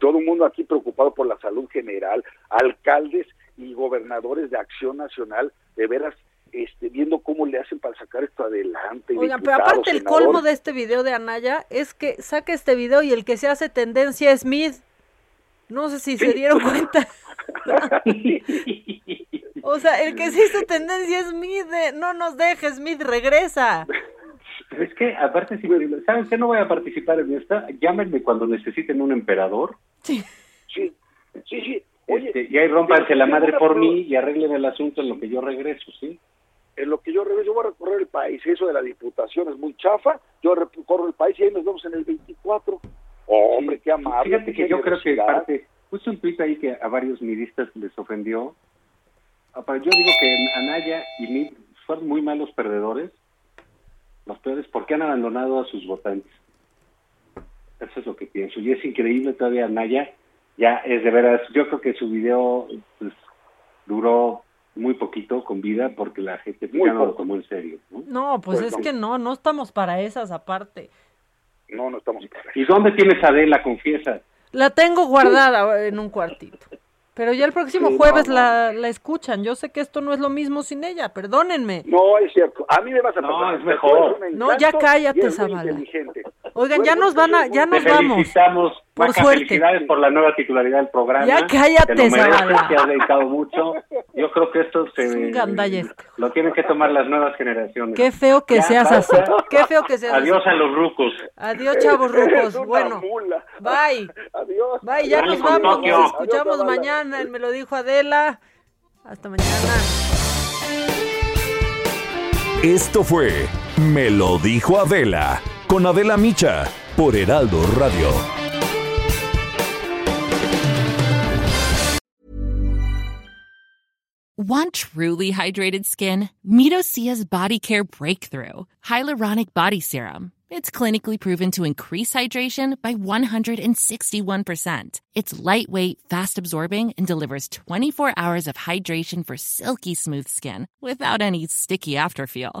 Todo el mundo aquí preocupado por la salud general, alcaldes y gobernadores de Acción Nacional, de veras, este, viendo cómo le hacen para sacar esto adelante. Oigan, pero aparte el colmo de este video de Anaya es que saca este video y el que se hace tendencia es Smith. No sé si se dieron cuenta. o sea, el que se hizo tendencia es Smith de no nos dejes, Smith, regresa. Pero es que, aparte, si ¿saben qué? No voy a participar en esta. Llámenme cuando necesiten un emperador. Sí. Sí, sí, sí. Oye, Este, y ahí rompanse la madre por mí y arreglen el asunto en lo que yo regreso, ¿sí? en lo que yo regreso, yo voy a recorrer el país, eso de la diputación es muy chafa, yo recorro el país y ahí nos vemos en el 24. Oh, hombre, qué amable. Fíjate que yo creo que parte, puse un tuit ahí que a varios midistas les ofendió. Yo digo que Anaya y Mid fueron muy malos perdedores, los peores, porque han abandonado a sus votantes. Eso es lo que pienso. Y es increíble todavía Anaya, ya es de veras, yo creo que su video pues, duró muy poquito con vida porque la gente Muy ya no lo tomó en serio. ¿no? No, pues, Pues es no. que no, no estamos para esas aparte. No, no estamos para ¿Y dónde tienes a Adela? Confiesa. La tengo guardada en un cuartito. Pero ya el próximo Sí, jueves no. La, la escuchan. Yo sé que esto no es lo mismo sin ella, perdónenme. No, es cierto. A mí me vas a No, perdonar. es mejor. No, ya cállate, Zavala. inteligente. Oigan, ya nos muy van a, ya inteligente. nos Te vamos. felicitamos. Por Maca, suerte. Felicidades por la nueva titularidad del programa. Ya cállate, Te te has dedicado mucho. Yo creo que esto se, Es lo tienen que tomar las nuevas generaciones. Qué feo que Ya, seas así. Qué feo que seas Adiós así. a los rucos. Adiós, chavos rucos. Bueno, mula. bye. Adiós. Bye, ya Adiós, nos vamos. Tokio. Nos escuchamos Adiós, mañana Me lo dijo Adela. Hasta mañana. Esto fue Me lo dijo Adela con Adela Micha por Heraldo Radio. Want truly hydrated skin? Meet Body Care Breakthrough Hyaluronic Body Serum. It's clinically proven to increase hydration by 161%. It's lightweight, fast absorbing, and delivers 24 hours of hydration for silky smooth skin without any sticky afterfeel.